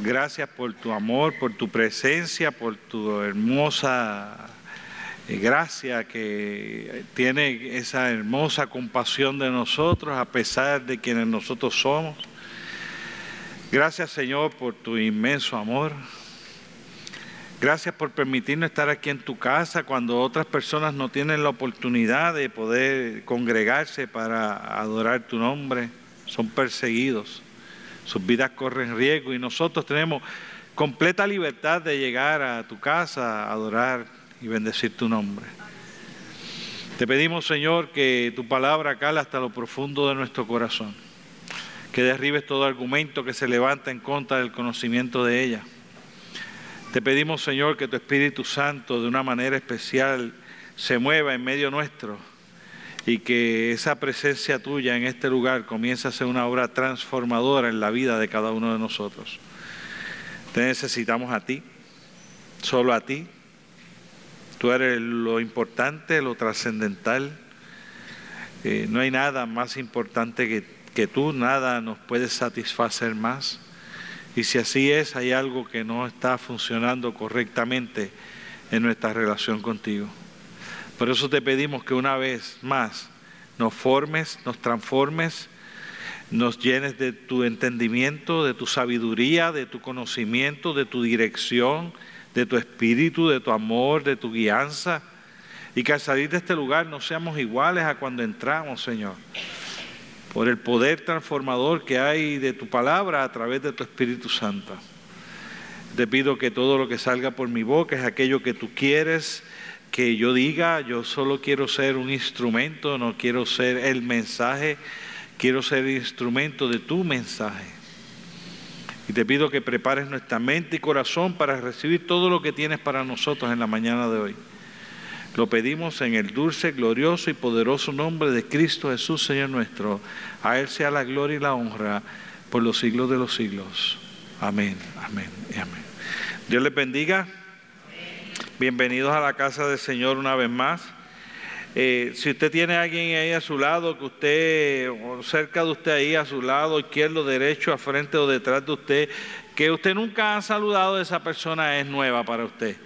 Gracias por tu amor, por tu presencia, por tu hermosa eh, gracia que tiene esa hermosa compasión de nosotros a pesar de quienes nosotros somos. Gracias Señor por tu inmenso amor. Gracias por permitirnos estar aquí en tu casa cuando otras personas no tienen la oportunidad de poder congregarse para adorar tu nombre. Son perseguidos, sus vidas corren riesgo y nosotros tenemos completa libertad de llegar a tu casa adorar y bendecir tu nombre. Te pedimos, Señor, que tu palabra cala hasta lo profundo de nuestro corazón, que derribes todo argumento que se levanta en contra del conocimiento de ella te pedimos, Señor, que tu Espíritu Santo de una manera especial se mueva en medio nuestro y que esa presencia tuya en este lugar comience a ser una obra transformadora en la vida de cada uno de nosotros. Te necesitamos a ti, solo a ti. Tú eres lo importante, lo trascendental. Eh, no hay nada más importante que, que tú, nada nos puede satisfacer más. Y si así es, hay algo que no está funcionando correctamente en nuestra relación contigo. Por eso te pedimos que una vez más nos formes, nos transformes, nos llenes de tu entendimiento, de tu sabiduría, de tu conocimiento, de tu dirección, de tu espíritu, de tu amor, de tu guianza. Y que al salir de este lugar no seamos iguales a cuando entramos, Señor por el poder transformador que hay de tu palabra a través de tu Espíritu Santo. Te pido que todo lo que salga por mi boca es aquello que tú quieres que yo diga. Yo solo quiero ser un instrumento, no quiero ser el mensaje, quiero ser instrumento de tu mensaje. Y te pido que prepares nuestra mente y corazón para recibir todo lo que tienes para nosotros en la mañana de hoy. Lo pedimos en el dulce, glorioso y poderoso nombre de Cristo Jesús, Señor nuestro. A Él sea la gloria y la honra por los siglos de los siglos. Amén, amén y amén. Dios les bendiga. Bienvenidos a la casa del Señor una vez más. Eh, si usted tiene a alguien ahí a su lado, que usted, o cerca de usted ahí a su lado, izquierdo, derecho, a frente o detrás de usted, que usted nunca ha saludado, esa persona es nueva para usted.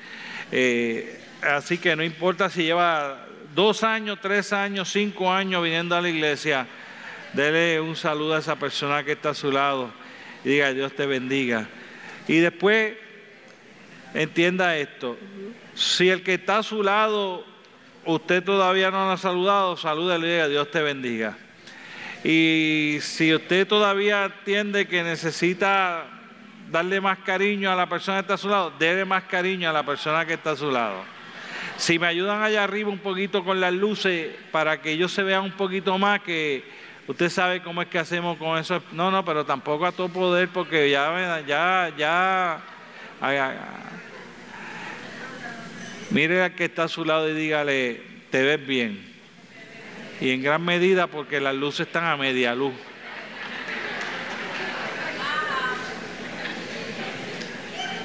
Eh, Así que no importa si lleva dos años, tres años, cinco años viniendo a la iglesia, dele un saludo a esa persona que está a su lado y diga Dios te bendiga. Y después entienda esto, si el que está a su lado usted todavía no lo ha saludado, salúdale y diga Dios te bendiga. Y si usted todavía entiende que necesita darle más cariño a la persona que está a su lado, déle más cariño a la persona que está a su lado. Si me ayudan allá arriba un poquito con las luces para que ellos se vean un poquito más, que usted sabe cómo es que hacemos con eso. No, no, pero tampoco a todo poder porque ya, ya, ya. Mire al que está a su lado y dígale, te ves bien. Y en gran medida porque las luces están a media luz.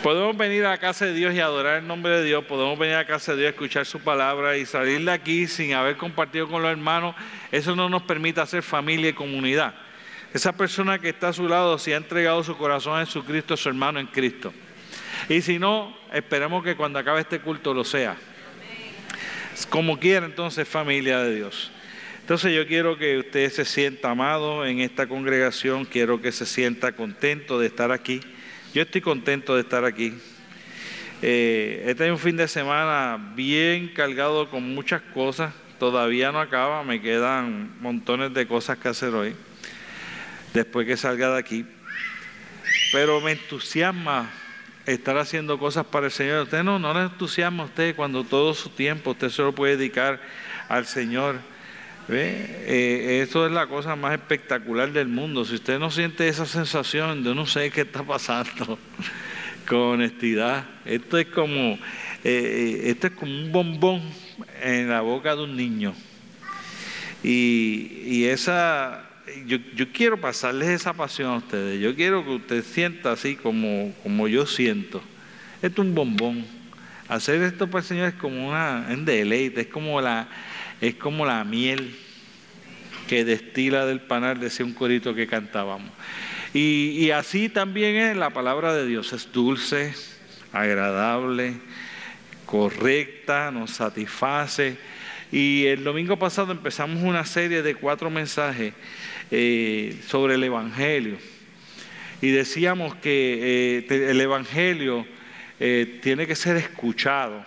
Podemos venir a la casa de Dios y adorar el nombre de Dios, podemos venir a la casa de Dios escuchar su palabra y salir de aquí sin haber compartido con los hermanos. Eso no nos permite hacer familia y comunidad. Esa persona que está a su lado, si ha entregado su corazón a Jesucristo, es su hermano en Cristo. Y si no, esperemos que cuando acabe este culto lo sea. Como quiera, entonces, familia de Dios. Entonces yo quiero que usted se sienta amado en esta congregación, quiero que se sienta contento de estar aquí. Yo estoy contento de estar aquí. Eh, este es un fin de semana bien cargado con muchas cosas. Todavía no acaba, me quedan montones de cosas que hacer hoy, después que salga de aquí. Pero me entusiasma estar haciendo cosas para el Señor. Usted no, no le entusiasma a usted cuando todo su tiempo usted se lo puede dedicar al Señor. Eh, eso es la cosa más espectacular del mundo. Si usted no siente esa sensación de no sé qué está pasando, con honestidad, esto es como, eh, esto es como un bombón en la boca de un niño. Y, esa, yo, quiero pasarles esa pasión a ustedes. Yo quiero que usted sienta así como, como yo siento. Esto es un bombón. Hacer esto para el Señor es como una, en deleite, es como la es como la miel que destila del panal, decía un corito que cantábamos. Y así también es la palabra de Dios, es dulce, agradable, correcta, nos satisface. Y el domingo pasado empezamos una serie de cuatro mensajes eh, sobre el Evangelio. Y decíamos que eh, el Evangelio eh, tiene que ser escuchado.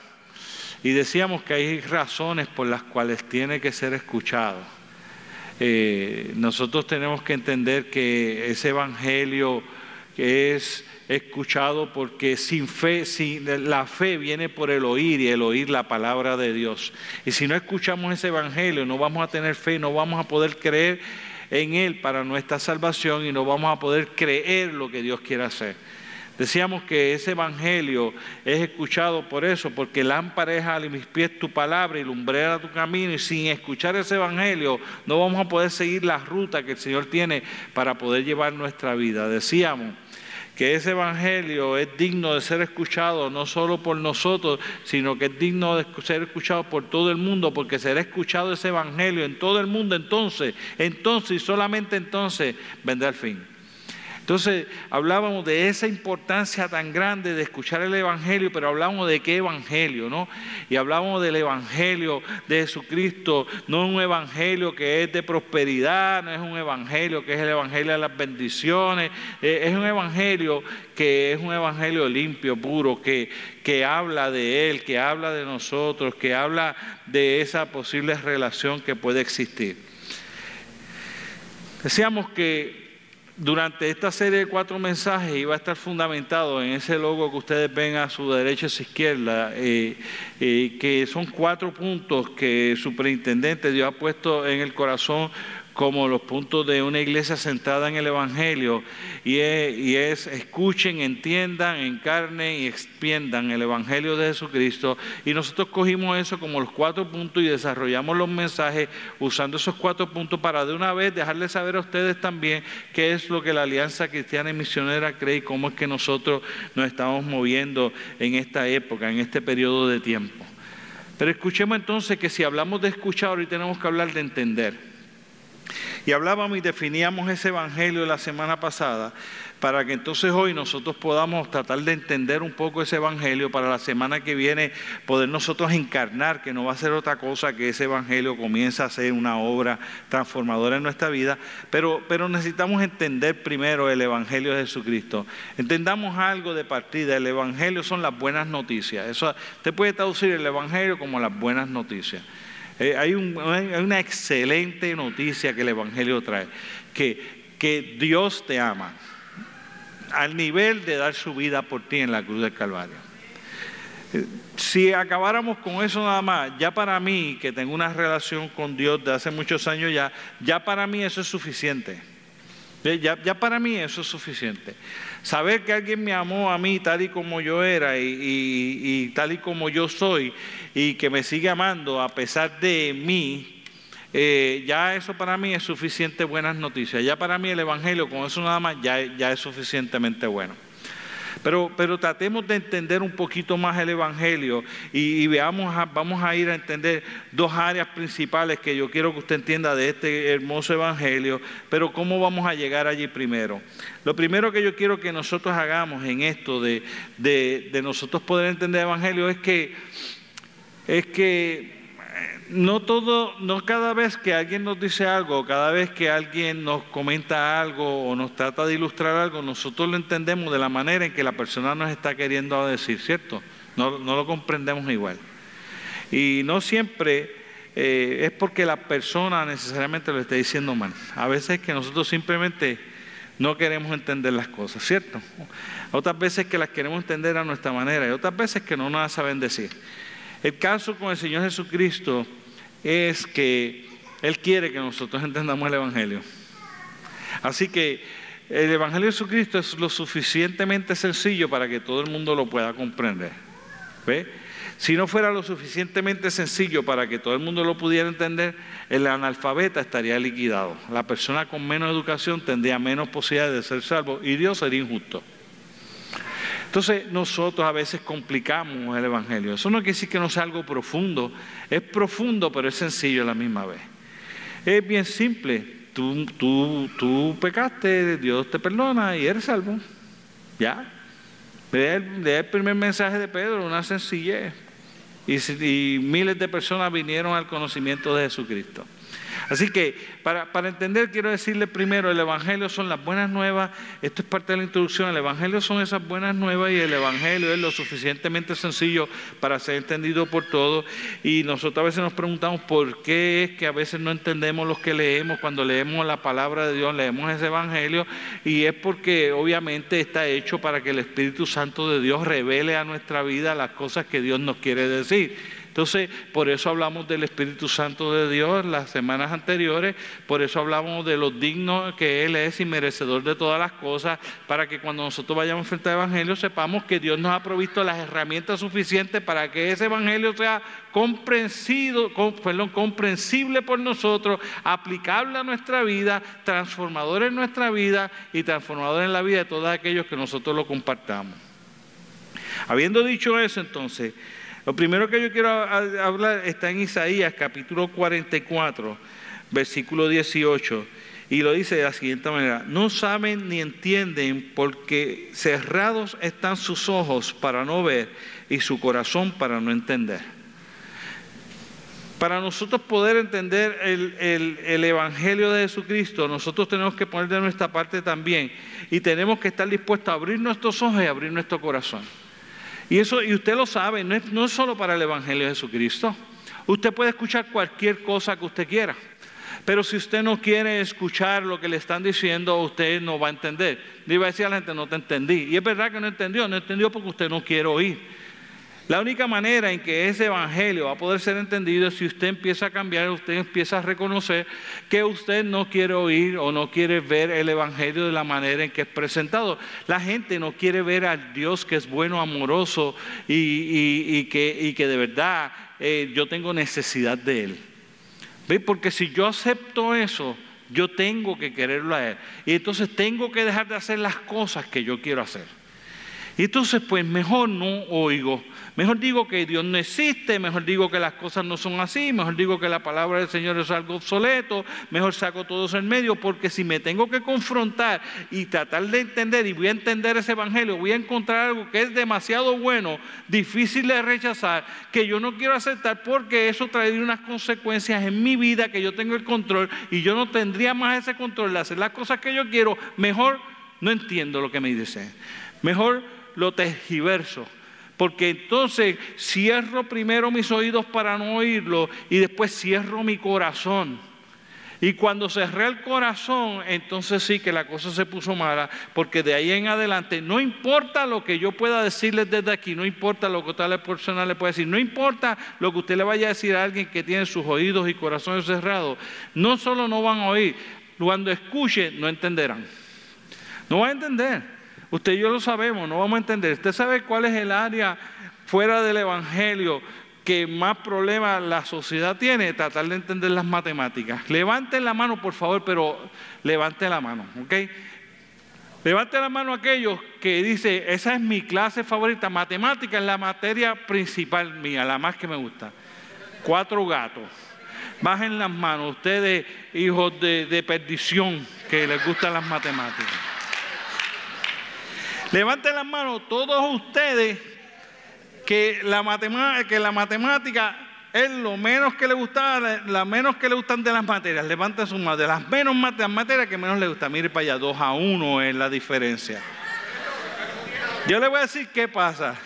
Y decíamos que hay razones por las cuales tiene que ser escuchado. nosotros tenemos que entender que ese Evangelio es escuchado porque sin fe, sin, la fe viene por el oír y el oír la palabra de Dios. Y si no escuchamos ese evangelio, no vamos a tener fe, no vamos a poder creer en él para nuestra salvación y no vamos a poder creer lo que Dios quiere hacer. Decíamos que ese evangelio es escuchado por eso, porque lámpara es a mis pies tu palabra y lumbrera tu camino. Y sin escuchar ese evangelio no vamos a poder seguir la ruta que el Señor tiene para poder llevar nuestra vida. Decíamos que ese Evangelio es digno de ser escuchado no solo por nosotros, sino que es digno de ser escuchado por todo el mundo, porque será escuchado ese Evangelio en todo el mundo entonces, entonces y solamente entonces vendrá el fin. Entonces hablábamos de esa importancia tan grande de escuchar el Evangelio, pero hablábamos de qué Evangelio, ¿no? Y hablábamos del Evangelio de Jesucristo, no un Evangelio que es de prosperidad, no es un Evangelio que es el Evangelio de las bendiciones, eh, es un Evangelio que es un Evangelio limpio, puro, que, que habla de Él, que habla de nosotros, que habla de esa posible relación que puede existir. Decíamos que durante esta serie de cuatro mensajes iba a estar fundamentado en ese logo que ustedes ven a su derecha y su izquierda, eh, eh, que son cuatro puntos que el superintendente Dios ha puesto en el corazón como los puntos de una iglesia centrada en el Evangelio, y es, escuchen, entiendan, encarnen y expiendan el Evangelio de Jesucristo. Y nosotros cogimos eso como los cuatro puntos y desarrollamos los mensajes usando esos cuatro puntos para de una vez dejarles saber a ustedes también qué es lo que la Alianza Cristiana y Misionera cree y cómo es que nosotros nos estamos moviendo en esta época, en este periodo de tiempo. Pero escuchemos entonces que si hablamos de escuchar, hoy tenemos que hablar de entender. Y hablábamos y definíamos ese evangelio la semana pasada para que entonces hoy nosotros podamos tratar de entender un poco ese evangelio para la semana que viene poder nosotros encarnar que no va a ser otra cosa que ese evangelio comienza a ser una obra transformadora en nuestra vida, pero, pero necesitamos entender primero el evangelio de Jesucristo. Entendamos algo de partida, el evangelio son las buenas noticias. Eso, usted puede traducir el evangelio como las buenas noticias. Eh, hay, una excelente noticia que el Evangelio trae, que, que Dios te ama al nivel de dar su vida por ti en la cruz del Calvario. Eh, si acabáramos con eso nada más, ya para mí, que tengo una relación con Dios de hace muchos años ya, ya para mí eso es suficiente. Ya, ya, para mí eso es suficiente. Saber que alguien me amó a mí tal y como yo era y, tal y como yo soy y que me sigue amando a pesar de mí, eh, ya eso para mí es suficiente buenas noticias. Ya para mí el Evangelio con eso nada más ya, ya es suficientemente bueno. Pero, pero tratemos de entender un poquito más el Evangelio y, veamos, vamos a ir a entender dos áreas principales que yo quiero que usted entienda de este hermoso Evangelio, pero cómo vamos a llegar allí primero. Lo primero que yo quiero que nosotros hagamos en esto de, de nosotros poder entender el Evangelio es que, es que no todo, no cada vez que alguien nos dice algo, cada vez que alguien nos comenta algo o nos trata de ilustrar algo, nosotros lo entendemos de la manera en que la persona nos está queriendo decir, ¿cierto? No, lo comprendemos igual. Y no siempre eh, es porque la persona necesariamente lo esté diciendo mal. A veces es que nosotros simplemente no queremos entender las cosas, ¿cierto? Otras veces que las queremos entender a nuestra manera y otras veces que no nos saben decir. El caso con el Señor Jesucristo es que Él quiere que nosotros entendamos el Evangelio. Así que el Evangelio de Jesucristo es lo suficientemente sencillo para que todo el mundo lo pueda comprender. ¿Ve? Si no fuera lo suficientemente sencillo para que todo el mundo lo pudiera entender, el analfabeta estaría liquidado. La persona con menos educación tendría menos posibilidades de ser salvo y Dios sería injusto. Entonces nosotros a veces complicamos el Evangelio. Eso no quiere decir que no sea algo profundo. Es profundo, pero es sencillo a la misma vez. Es bien simple. tú, tú, tú pecaste, Dios te perdona y eres salvo. Ya. Lee el, primer mensaje de Pedro, una sencillez. y miles de personas vinieron al conocimiento de Jesucristo. Así que para, entender quiero decirle primero, el Evangelio son las buenas nuevas, esto es parte de la introducción, el Evangelio son esas buenas nuevas y el Evangelio es lo suficientemente sencillo para ser entendido por todos. Y nosotros a veces nos preguntamos por qué es que a veces no entendemos lo que leemos cuando leemos la palabra de Dios, leemos ese Evangelio, y es porque obviamente está hecho para que el Espíritu Santo de Dios revele a nuestra vida las cosas que Dios nos quiere decir. Entonces, por eso hablamos del Espíritu Santo de Dios las semanas anteriores, por eso hablamos de lo digno que Él es y merecedor de todas las cosas, para que cuando nosotros vayamos frente al Evangelio sepamos que Dios nos ha provisto las herramientas suficientes para que ese Evangelio sea comprensible por nosotros, aplicable a nuestra vida, transformador en nuestra vida y transformador en la vida de todos aquellos que nosotros lo compartamos. Habiendo dicho eso, entonces, lo primero que yo quiero hablar está en Isaías capítulo 44, versículo 18, y lo dice de la siguiente manera, no saben ni entienden porque cerrados están sus ojos para no ver y su corazón para no entender. Para nosotros poder entender el, el, Evangelio de Jesucristo, nosotros tenemos que poner de nuestra parte también y tenemos que estar dispuestos a abrir nuestros ojos y abrir nuestro corazón. Y eso, y usted lo sabe, no es, no es solo para el Evangelio de Jesucristo. Usted puede escuchar cualquier cosa que usted quiera. Pero si usted no quiere escuchar lo que le están diciendo, usted no va a entender. Le iba a decir a la gente, no te entendí. Y es verdad que no entendió, no entendió porque usted no quiere oír. La única manera en que ese evangelio va a poder ser entendido es si usted empieza a cambiar, usted empieza a reconocer que usted no quiere oír o no quiere ver el evangelio de la manera en que es presentado. La gente no quiere ver al Dios que es bueno, amoroso y, que, de verdad eh, yo tengo necesidad de Él. ¿Ve? Porque si yo acepto eso, yo tengo que quererlo a Él. Y entonces tengo que dejar de hacer las cosas que yo quiero hacer. Y entonces, pues mejor no oigo. Mejor digo que Dios no existe, mejor digo que las cosas no son así, mejor digo que la palabra del Señor es algo obsoleto, mejor saco todo eso en medio, porque si me tengo que confrontar y tratar de entender y voy a entender ese evangelio, voy a encontrar algo que es demasiado bueno, difícil de rechazar, que yo no quiero aceptar porque eso traería unas consecuencias en mi vida que yo tengo el control y yo no tendría más ese control de hacer las cosas que yo quiero, mejor no entiendo lo que me dice. Mejor lo tergiverso. Porque entonces cierro primero mis oídos para no oírlo y después cierro mi corazón. Y cuando cerré el corazón, entonces sí que la cosa se puso mala, porque de ahí en adelante, no importa lo que yo pueda decirles desde aquí, no importa lo que tal persona le pueda decir, no importa lo que usted le vaya a decir a alguien que tiene sus oídos y corazones cerrados, no solo no van a oír, cuando escuchen no entenderán. No van a entender. Usted y yo lo sabemos, no vamos a entender. Usted sabe cuál es el área fuera del Evangelio que más problemas la sociedad tiene, tratar de entender las matemáticas. Levanten la mano, por favor, pero levanten la mano, ¿ok? Levanten la mano aquellos que dicen, esa es mi clase favorita, matemática es la materia principal mía, la más que me gusta. Cuatro gatos. Bajen las manos, ustedes hijos de, de perdición que les gustan las matemáticas. Levanten las manos todos ustedes que la, matemática, que la matemática es lo menos que le gusta, la menos que le gustan de las materias. Levanten sus manos. De las menos materias que menos le gustan. Mire para allá, dos a uno es la diferencia. Yo le voy a decir qué pasa.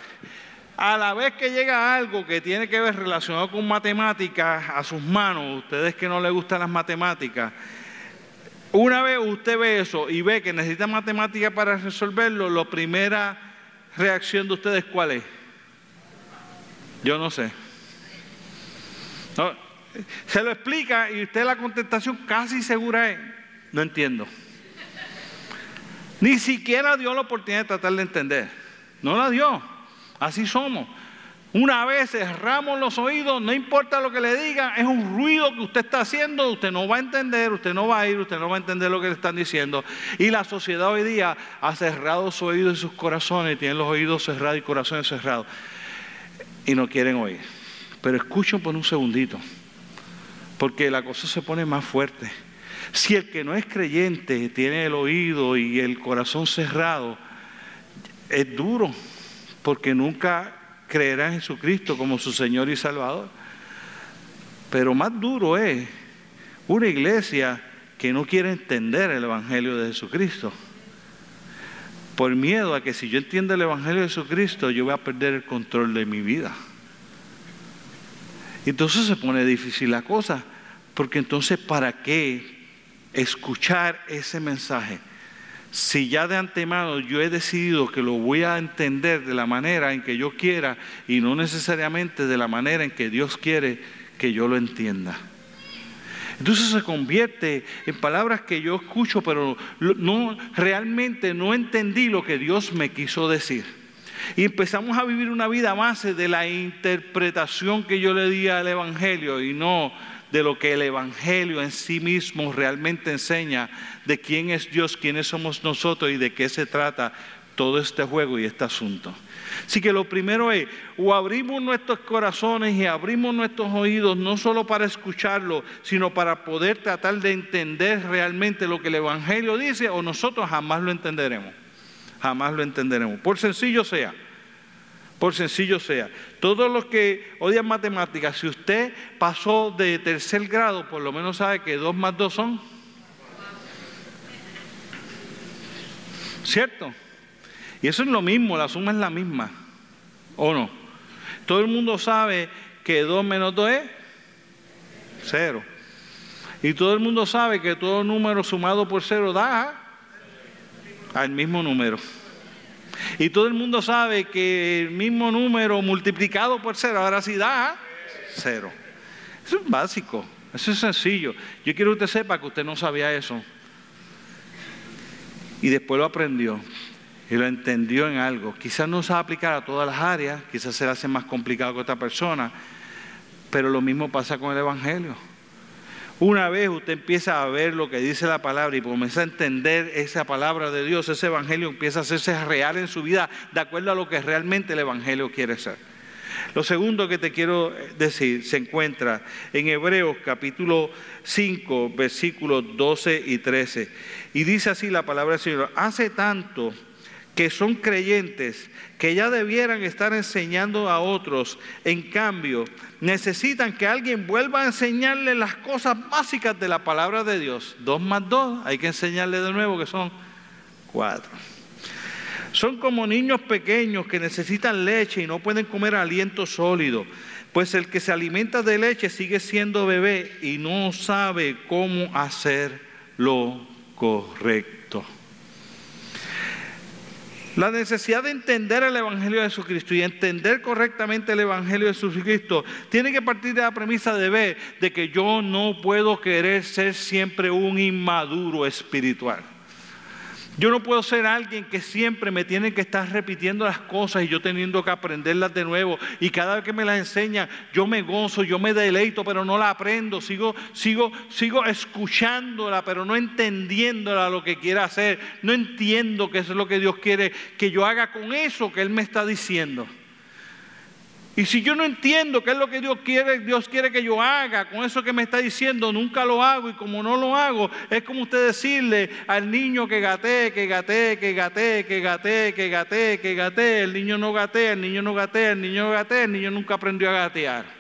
A la vez que llega algo que tiene que ver relacionado con matemáticas a sus manos, ustedes que no les gustan las matemáticas, una vez usted ve eso y ve que necesita matemática para resolverlo, la primera reacción de ustedes cuál es? Yo no sé. se lo explica y usted la contestación casi segura es, no entiendo. Ni siquiera dio la oportunidad de tratar de entender. No la dio. Así somos. Una vez cerramos los oídos, no importa lo que le digan, es un ruido que usted está haciendo, usted no va a entender, usted no va a ir, usted no va a entender lo que le están diciendo. Y la sociedad hoy día ha cerrado sus oídos y sus corazones, tienen los oídos cerrados y corazones cerrados. Y no quieren oír. Pero escuchen por un segundito, porque la cosa se pone más fuerte. Si el que no es creyente tiene el oído y el corazón cerrado, es duro, porque nunca creerá en Jesucristo como su Señor y Salvador. Pero más duro es una iglesia que no quiere entender el Evangelio de Jesucristo. Por miedo a que si yo entiendo el Evangelio de Jesucristo, yo voy a perder el control de mi vida. Entonces se pone difícil la cosa, porque entonces ¿para qué escuchar ese mensaje? Si ya de antemano yo he decidido que lo voy a entender de la manera en que yo quiera y no necesariamente de la manera en que Dios quiere que yo lo entienda. Entonces se convierte en palabras que yo escucho, pero no realmente no entendí lo que Dios me quiso decir. Y empezamos a vivir una vida más de la interpretación que yo le di al Evangelio y no de lo que el Evangelio en sí mismo realmente enseña, de quién es Dios, quiénes somos nosotros y de qué se trata todo este juego y este asunto. Así que lo primero es, o abrimos nuestros corazones y abrimos nuestros oídos no solo para escucharlo, sino para poder tratar de entender realmente lo que el Evangelio dice, o nosotros jamás lo entenderemos. Jamás lo entenderemos. Por sencillo sea. Por sencillo sea. Todos los que odian matemáticas, si usted pasó de tercer grado, por lo menos sabe que dos más dos son. ¿Cierto? Y eso es lo mismo, la suma es la misma. ¿O no? Todo el mundo sabe que 2 menos 2 es 0. Y todo el mundo sabe que todo número sumado por 0 da al mismo número. Y todo el mundo sabe que el mismo número multiplicado por 0 ahora sí da 0. Eso es básico, eso es sencillo. Yo quiero que usted sepa que usted no sabía eso. Y después lo aprendió y lo entendió en algo. Quizás no se va a aplicar a todas las áreas, quizás se le hace más complicado que otra persona, pero lo mismo pasa con el Evangelio. Una vez usted empieza a ver lo que dice la palabra y comienza a entender esa palabra de Dios, ese Evangelio empieza a hacerse real en su vida de acuerdo a lo que realmente el Evangelio quiere ser. Lo segundo que te quiero decir se encuentra en Hebreos capítulo 5, versículos 12 y 13. Y dice así la palabra del Señor, hace tanto que son creyentes, que ya debieran estar enseñando a otros, en cambio, necesitan que alguien vuelva a enseñarles las cosas básicas de la palabra de Dios. Dos más dos, hay que enseñarles de nuevo que son cuatro. Son como niños pequeños que necesitan leche y no pueden comer aliento sólido, pues el que se alimenta de leche sigue siendo bebé y no sabe cómo hacer lo correcto. La necesidad de entender el Evangelio de Jesucristo y entender correctamente el Evangelio de Jesucristo tiene que partir de la premisa de ver de que yo no puedo querer ser siempre un inmaduro espiritual. Yo no puedo ser alguien que siempre me tiene que estar repitiendo las cosas y yo teniendo que aprenderlas de nuevo. Y cada vez que me las enseña, yo me gozo, yo me deleito, pero no la aprendo. Sigo, sigo, sigo escuchándola, pero no entendiéndola lo que quiere hacer. No entiendo qué es lo que Dios quiere que yo haga con eso que Él me está diciendo. Y si yo no entiendo qué es lo que Dios quiere, Dios quiere que yo haga, con eso que me está diciendo, nunca lo hago. Y como no lo hago, es como usted decirle al niño que gatee, que gatee, que gatee, que gatee, que gatee, que gatee. El niño no gatea, el niño no gatea, el niño no gatea, el niño nunca aprendió a gatear.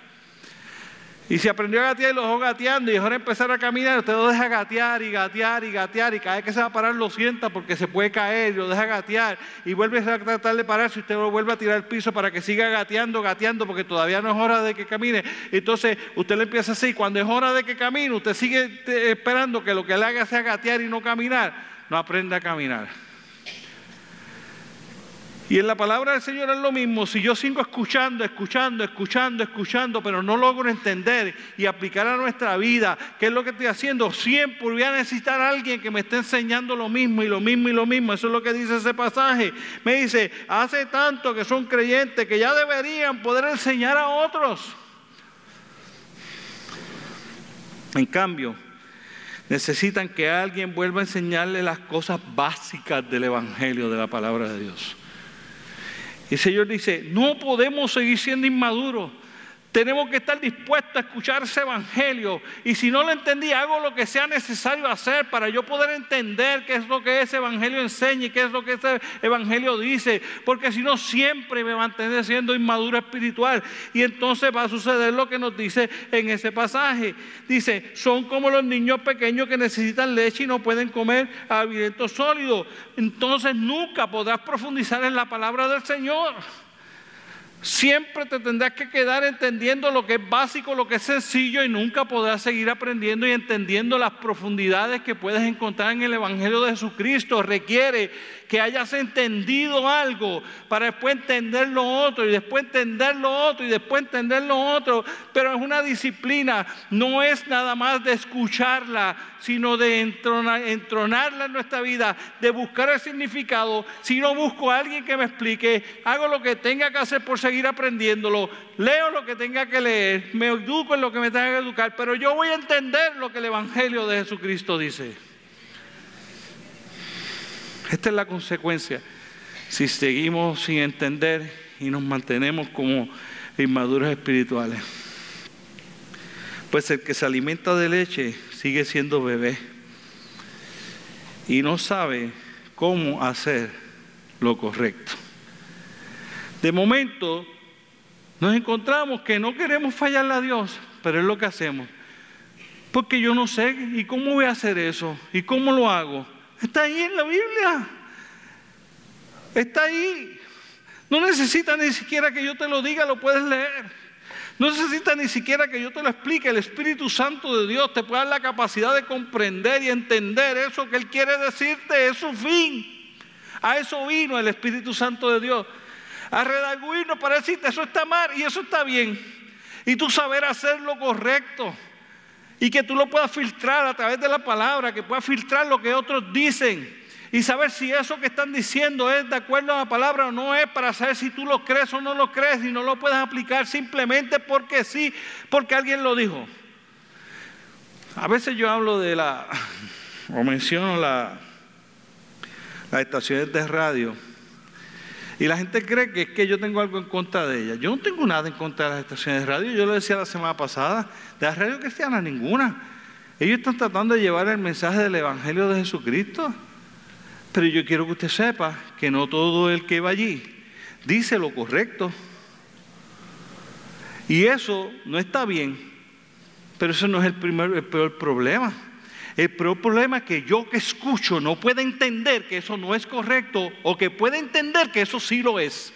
Y si aprendió a gatear y lo dejó gateando y dejó de empezar a caminar, usted lo deja gatear y gatear y gatear y cada vez que se va a parar lo sienta porque se puede caer, lo deja gatear y vuelve a tratar de pararse y usted lo vuelve a tirar al piso para que siga gateando, gateando porque todavía no es hora de que camine. Entonces usted le empieza así, cuando es hora de que camine, usted sigue esperando que lo que le haga sea gatear y no caminar, no aprende a caminar. Y en la palabra del Señor es lo mismo. Si yo sigo escuchando, escuchando, escuchando, escuchando, pero no logro entender y aplicar a nuestra vida qué es lo que estoy haciendo, siempre voy a necesitar a alguien que me esté enseñando lo mismo y lo mismo y lo mismo. Eso es lo que dice ese pasaje. Me dice, hace tanto que son creyentes que ya deberían poder enseñar a otros. En cambio, necesitan que alguien vuelva a enseñarle las cosas básicas del Evangelio, de la palabra de Dios. El Señor dice, no podemos seguir siendo inmaduros. Tenemos que estar dispuestos a escuchar ese evangelio. Y si no lo entendí, hago lo que sea necesario hacer para yo poder entender qué es lo que ese evangelio enseña y qué es lo que ese evangelio dice. Porque si no, siempre me mantendré siendo inmaduro espiritual. Y entonces va a suceder lo que nos dice en ese pasaje. Dice, son como los niños pequeños que necesitan leche y no pueden comer alimentos sólidos. Entonces nunca podrás profundizar en la palabra del Señor. Siempre te tendrás que quedar entendiendo lo que es básico, lo que es sencillo y nunca podrás seguir aprendiendo y entendiendo las profundidades que puedes encontrar en el Evangelio de Jesucristo. Requiere que hayas entendido algo para después entender lo otro y después entender lo otro y después entender lo otro. Pero es una disciplina, no es nada más de escucharla, sino de entronarla en nuestra vida, de buscar el significado. Si no busco a alguien que me explique, hago lo que tenga que hacer por seguir aprendiéndolo, leo lo que tenga que leer, me educo en lo que me tenga que educar, pero yo voy a entender lo que el Evangelio de Jesucristo dice. Esta es la consecuencia si seguimos sin entender y nos mantenemos como inmaduros espirituales. Pues el que se alimenta de leche sigue siendo bebé y no sabe cómo hacer lo correcto. De momento nos encontramos que no queremos fallarle a Dios, pero es lo que hacemos. Porque yo no sé, ¿y cómo voy a hacer eso? ¿Y cómo lo hago? Está ahí en la Biblia. Está ahí. No necesita ni siquiera que yo te lo diga, lo puedes leer. No necesita ni siquiera que yo te lo explique. El Espíritu Santo de Dios te puede dar la capacidad de comprender y entender eso que Él quiere decirte. Es su fin. A eso vino el Espíritu Santo de Dios. A redarguirnos para decirte eso está mal y eso está bien. Y tú saber hacer lo correcto. Y que tú lo puedas filtrar a través de la palabra, que puedas filtrar lo que otros dicen. Y saber si eso que están diciendo es de acuerdo a la palabra o no es para saber si tú lo crees o no lo crees y no lo puedes aplicar simplemente porque sí, porque alguien lo dijo. A veces yo hablo de la, o menciono la, las estaciones de radio y la gente cree que es que yo tengo algo en contra de ellas. Yo no tengo nada en contra de las estaciones de radio. Yo lo decía la semana pasada, de la radio cristiana ninguna. Ellos están tratando de llevar el mensaje del Evangelio de Jesucristo. Pero yo quiero que usted sepa que no todo el que va allí dice lo correcto. Y eso no está bien. Pero eso no es el, primer, el peor problema. El problema es que yo que escucho no pueda entender que eso no es correcto o que pueda entender que eso sí lo es.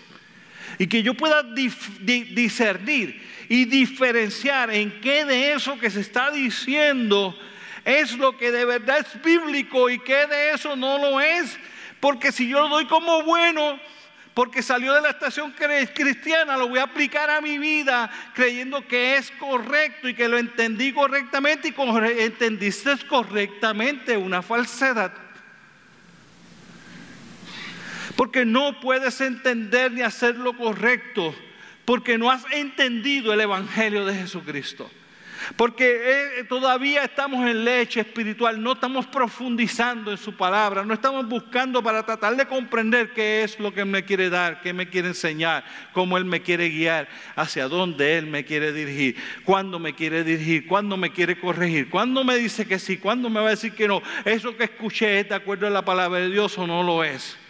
Y que yo pueda discernir y diferenciar en qué de eso que se está diciendo es lo que de verdad es bíblico y qué de eso no lo es. Porque si yo lo doy como bueno, porque salió de la estación cristiana, lo voy a aplicar a mi vida creyendo que es correcto y que lo entendí correctamente y entendiste correctamente una falsedad. Porque no puedes entender ni hacer lo correcto porque no has entendido el Evangelio de Jesucristo. Porque eh, todavía estamos en leche espiritual, no estamos profundizando en su palabra, no estamos buscando para tratar de comprender qué es lo que Él me quiere dar, qué me quiere enseñar, cómo Él me quiere guiar, hacia dónde Él me quiere dirigir, cuándo me quiere dirigir, cuándo me quiere corregir, cuándo me dice que sí, cuándo me va a decir que no. Eso que escuché es de acuerdo a la palabra de Dios o no lo es.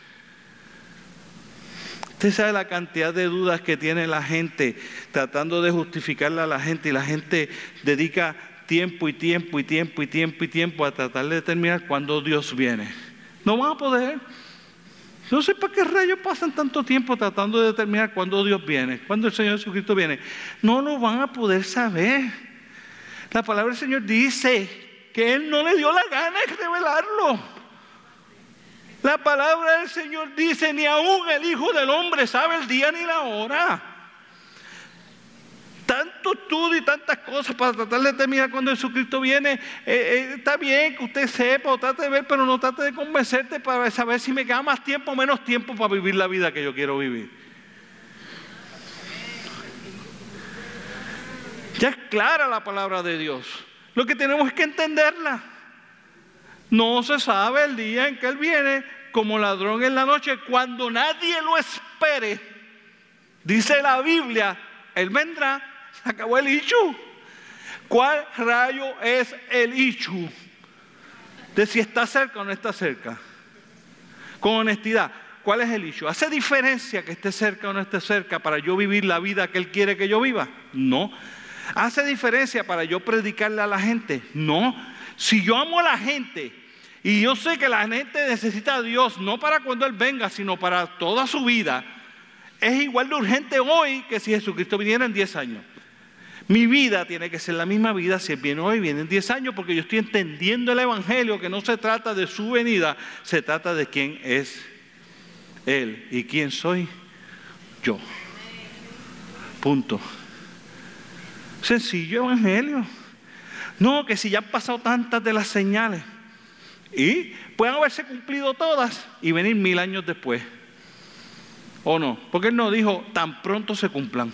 Usted sabe la cantidad de dudas que tiene la gente tratando de justificarla a la gente y la gente dedica tiempo y tiempo y tiempo y tiempo y tiempo a tratar de determinar cuándo Dios viene. No van a poder. No sé para qué rayos pasan tanto tiempo tratando de determinar cuándo Dios viene, cuándo el Señor Jesucristo viene. No lo van a poder saber. La palabra del Señor dice que Él no le dio la gana de revelarlo. La palabra del Señor dice, ni aún el Hijo del Hombre sabe el día ni la hora. Tanto estudio y tantas cosas para tratar de determinar cuando Jesucristo viene. Eh, eh, está bien que usted sepa o trate de ver, pero no trate de convencerte para saber si me queda más tiempo o menos tiempo para vivir la vida que yo quiero vivir. Ya es clara la palabra de Dios. Lo que tenemos es que entenderla. No se sabe el día en que Él viene como ladrón en la noche, cuando nadie lo espere. Dice la Biblia, Él vendrá se acabó el issue. ¿Cuál rayo es el issue? De si está cerca o no está cerca. Con honestidad, ¿cuál es el issue? ¿Hace diferencia que esté cerca o no esté cerca para yo vivir la vida que Él quiere que yo viva? No. ¿Hace diferencia para yo predicarle a la gente? No. Si yo amo a la gente y yo sé que la gente necesita a Dios, no para cuando Él venga, sino para toda su vida, es igual de urgente hoy que si Jesucristo viniera en 10 años. Mi vida tiene que ser la misma vida si Él viene hoy, viene en 10 años, porque yo estoy entendiendo el Evangelio, que no se trata de su venida, se trata de quién es Él y quién soy yo. Punto. Sencillo Evangelio. No, que si ya han pasado tantas de las señales y pueden haberse cumplido todas y venir mil años después. ¿O no? Porque él no dijo tan pronto se cumplan.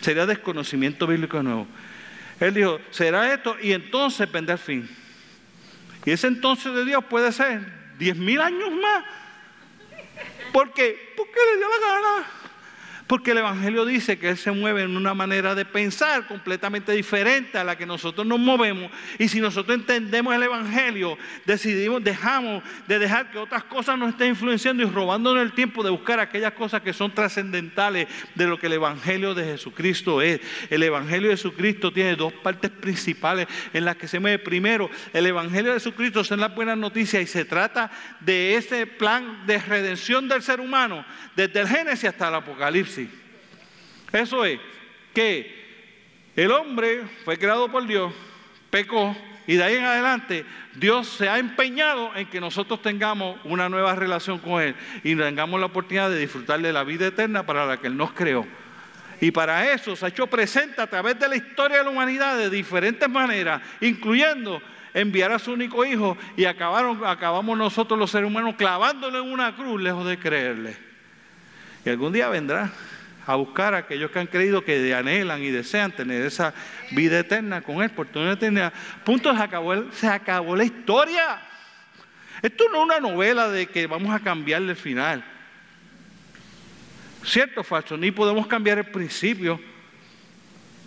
Sería desconocimiento bíblico nuevo. Él dijo, será esto y entonces vendrá el fin. Y ese entonces de Dios puede ser diez mil años más. ¿Por qué? Porque le dio la gana. Porque el Evangelio dice que Él se mueve en una manera de pensar completamente diferente a la que nosotros nos movemos. Y si nosotros entendemos el Evangelio, decidimos, dejamos de dejar que otras cosas nos estén influenciando y robándonos el tiempo de buscar aquellas cosas que son trascendentales de lo que el Evangelio de Jesucristo es. El Evangelio de Jesucristo tiene dos partes principales en las que se mueve. Primero, el Evangelio de Jesucristo es la buena noticia y se trata de ese plan de redención del ser humano desde el Génesis hasta el Apocalipsis. Eso es que el hombre fue creado por Dios, pecó, y de ahí en adelante Dios se ha empeñado en que nosotros tengamos una nueva relación con Él y tengamos la oportunidad de disfrutar de la vida eterna para la que Él nos creó. Y para eso se ha hecho presente a través de la historia de la humanidad de diferentes maneras, incluyendo enviar a su único hijo y acabaron, acabamos nosotros los seres humanos clavándolo en una cruz lejos de creerle. Y algún día vendrá a buscar a aquellos que han creído que anhelan y desean tener esa vida eterna con Él por toda eternidad. Punto, se acabó, se acabó la historia. Esto no es una novela de que vamos a cambiarle el final. ¿Cierto o falso? Ni podemos cambiar el principio.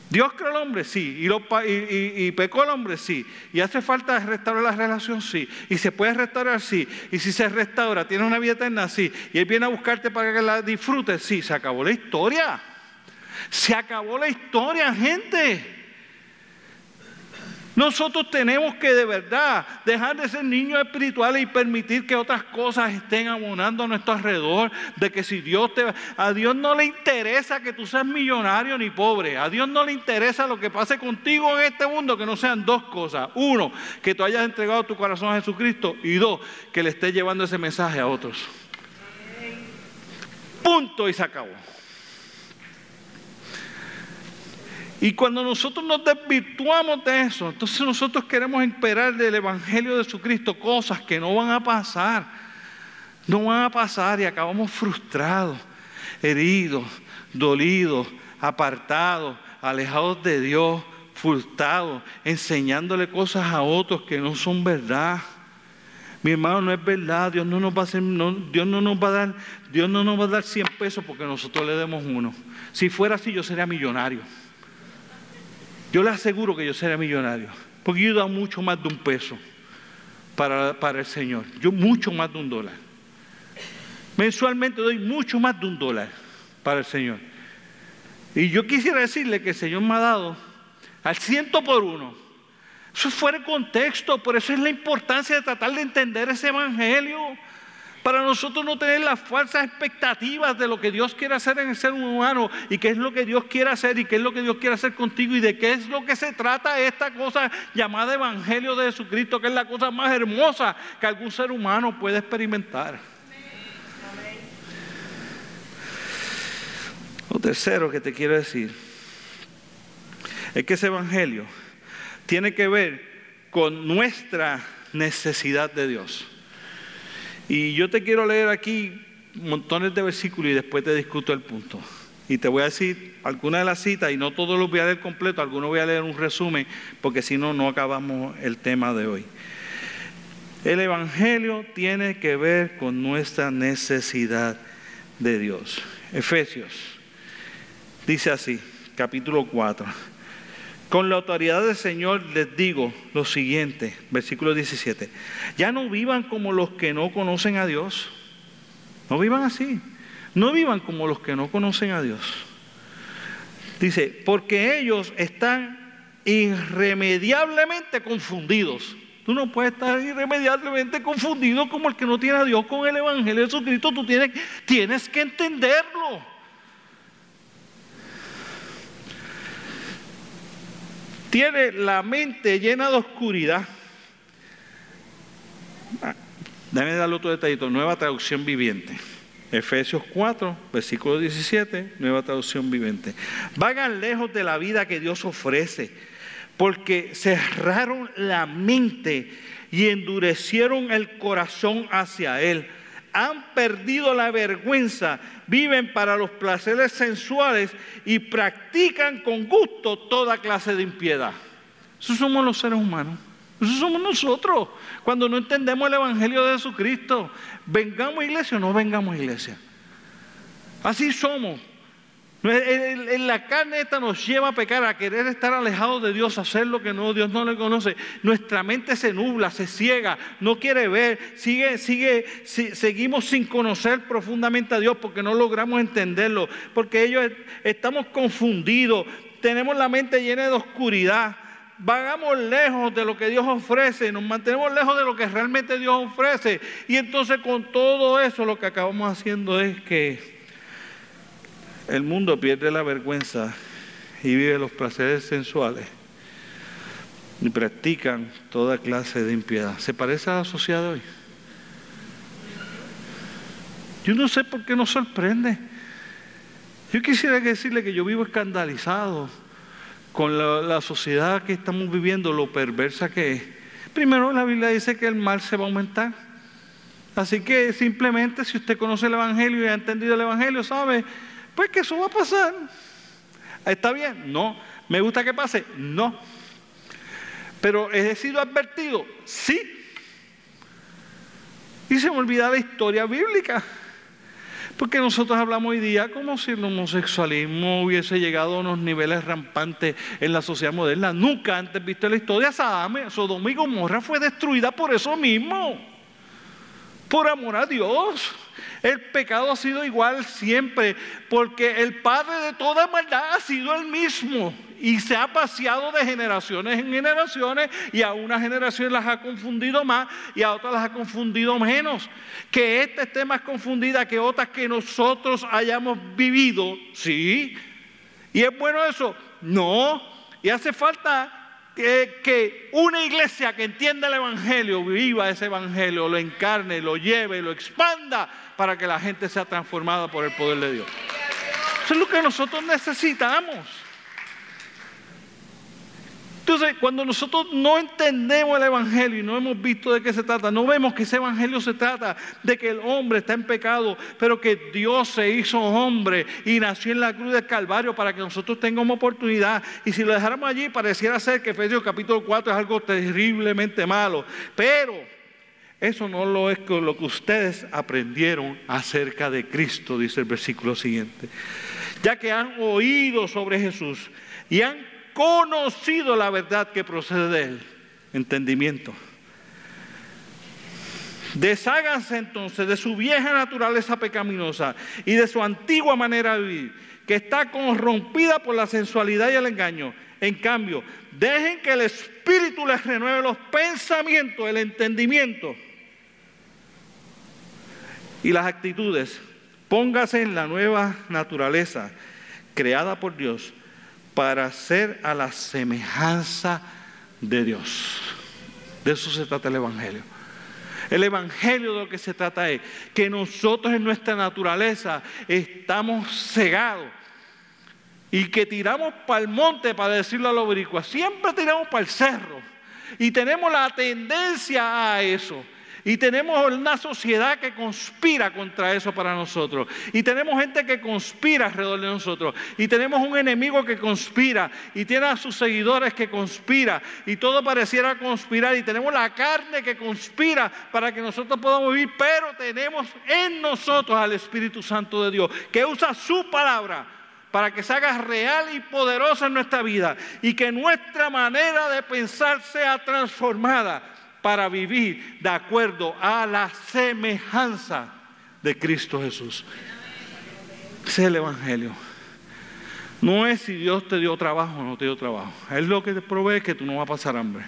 Dios creó al hombre, sí. Y, pecó el hombre, sí. Y hace falta restaurar la relación, sí. Y se puede restaurar, sí. Y si se restaura, tiene una vida eterna, sí. Y Él viene a buscarte para que la disfrutes, sí. Se acabó la historia. Se acabó la historia, gente. Nosotros tenemos que de verdad dejar de ser niños espirituales y permitir que otras cosas estén abonando a nuestro alrededor. De que si Dios te... A Dios no le interesa que tú seas millonario ni pobre. A Dios no le interesa lo que pase contigo en este mundo, que no sean dos cosas. Uno, que tú hayas entregado tu corazón a Jesucristo. Y dos, que le estés llevando ese mensaje a otros. Punto y se acabó. Y cuando nosotros nos desvirtuamos de eso, entonces nosotros queremos esperar del Evangelio de Jesucristo cosas que no van a pasar. No van a pasar y acabamos frustrados, heridos, dolidos, apartados, alejados de Dios, frustrados, enseñándole cosas a otros que no son verdad. Mi hermano, no es verdad, Dios no nos va a hacer, Dios no nos va a dar, Dios no nos va a dar 100 pesos porque nosotros le demos uno. Si fuera así, yo sería millonario. Yo le aseguro que yo seré millonario, porque yo he dado mucho más de un peso para, el Señor, yo mucho más de un dólar. Mensualmente doy mucho más de un dólar para el Señor. Y yo quisiera decirle que el Señor me ha dado al ciento por uno. Eso es fuera de contexto, por eso es la importancia de tratar de entender ese evangelio. Para nosotros no tener las falsas expectativas de lo que Dios quiere hacer en el ser humano y qué es lo que Dios quiere hacer y qué es lo que Dios quiere hacer contigo y de qué es lo que se trata esta cosa llamada Evangelio de Jesucristo, que es la cosa más hermosa que algún ser humano puede experimentar. Lo tercero que te quiero decir es que ese Evangelio tiene que ver con nuestra necesidad de Dios. Y yo te quiero leer aquí montones de versículos y después te discuto el punto. Y te voy a decir algunas de las citas y no todos los voy a leer completo, algunos voy a leer un resumen porque si no, no acabamos el tema de hoy. El Evangelio tiene que ver con nuestra necesidad de Dios. Efesios dice así, capítulo 4. Con la autoridad del Señor les digo lo siguiente, versículo 17. Ya no vivan como los que no conocen a Dios. No vivan así. No vivan como los que no conocen a Dios. Dice, porque ellos están irremediablemente confundidos. Tú no puedes estar irremediablemente confundido como el que no tiene a Dios con el Evangelio de Jesucristo. Tú tienes, tienes que entenderlo. Tiene la mente llena de oscuridad. Ah, déjame darle otro detallito. Nueva traducción viviente. Efesios 4, versículo 17, nueva traducción viviente. Vagan lejos de la vida que Dios ofrece, porque cerraron la mente y endurecieron el corazón hacia Él. Han perdido la vergüenza, viven para los placeres sensuales y practican con gusto toda clase de impiedad. Esos somos los seres humanos. Eso somos nosotros cuando no entendemos el Evangelio de Jesucristo. Vengamos a iglesia o no vengamos a iglesia. Así somos. En la carne esta nos lleva a pecar, a querer estar alejados de Dios, a hacer lo que no, Dios no le conoce. Nuestra mente se nubla, se ciega, no quiere ver, sigue, sigue, seguimos sin conocer profundamente a Dios porque no logramos entenderlo, porque ellos estamos confundidos, tenemos la mente llena de oscuridad vagamos lejos de lo que Dios ofrece, nos mantenemos lejos de lo que realmente Dios ofrece. Y entonces con todo eso lo que acabamos haciendo es que el mundo pierde la vergüenza y vive los placeres sensuales y practican toda clase de impiedad. ¿Se parece a la sociedad de hoy? Yo no sé por qué nos sorprende. Yo quisiera decirle que yo vivo escandalizado con la, sociedad que estamos viviendo, lo perversa que es. Primero la Biblia dice que el mal se va a aumentar. Así que simplemente si usted conoce el Evangelio y ha entendido el Evangelio, sabe, pues que eso va a pasar. ¿Está bien? No. ¿Me gusta que pase? No. Pero he sido advertido, sí. Y se me olvida la historia bíblica. Porque nosotros hablamos hoy día como si el homosexualismo hubiese llegado a unos niveles rampantes en la sociedad moderna. Nunca antes visto la historia, Sodoma y Gomorra fue destruida por eso mismo. Por amor a Dios. El pecado ha sido igual siempre, porque el padre de toda maldad ha sido el mismo y se ha paseado de generaciones en generaciones y a una generación las ha confundido más y a otras las ha confundido menos. Que esta esté más confundida que otras que nosotros hayamos vivido, sí. ¿Y es bueno eso? No. Y hace falta que, que, una iglesia que entienda el Evangelio, viva ese Evangelio, lo encarne, lo lleve, lo expanda para que la gente sea transformada por el poder de Dios. Eso es lo que nosotros necesitamos. Entonces, cuando nosotros no entendemos el Evangelio y no hemos visto de qué se trata, no vemos que ese Evangelio se trata de que el hombre está en pecado, pero que Dios se hizo hombre y nació en la cruz del Calvario para que nosotros tengamos oportunidad. Y si lo dejáramos allí, pareciera ser que Efesios capítulo 4 es algo terriblemente malo. Pero eso no lo es lo que ustedes aprendieron acerca de Cristo, dice el versículo siguiente. Ya que han oído sobre Jesús y han conocido la verdad que procede de él. Entendimiento. Desháganse entonces de su vieja naturaleza pecaminosa y de su antigua manera de vivir, que está corrompida por la sensualidad y el engaño. En cambio, dejen que el Espíritu les renueve los pensamientos, el entendimiento y las actitudes. Póngase en la nueva naturaleza creada por Dios para ser a la semejanza de Dios. De eso se trata el Evangelio. El Evangelio de lo que se trata es que nosotros en nuestra naturaleza estamos cegados y que tiramos para el monte, para decirlo a lo boricua, siempre tiramos para el cerro y tenemos la tendencia a eso. Y tenemos una sociedad que conspira contra eso para nosotros. Y tenemos gente que conspira alrededor de nosotros. Y tenemos un enemigo que conspira. Y tiene a sus seguidores que conspira. Y todo pareciera conspirar. Y tenemos la carne que conspira para que nosotros podamos vivir. Pero tenemos en nosotros al Espíritu Santo de Dios que usa su palabra para que se haga real y poderosa en nuestra vida y que nuestra manera de pensar sea transformada para vivir de acuerdo a la semejanza de Cristo Jesús. Ese es el Evangelio. No es si Dios te dio trabajo o no te dio trabajo. Es lo que te provee que tú no vas a pasar hambre.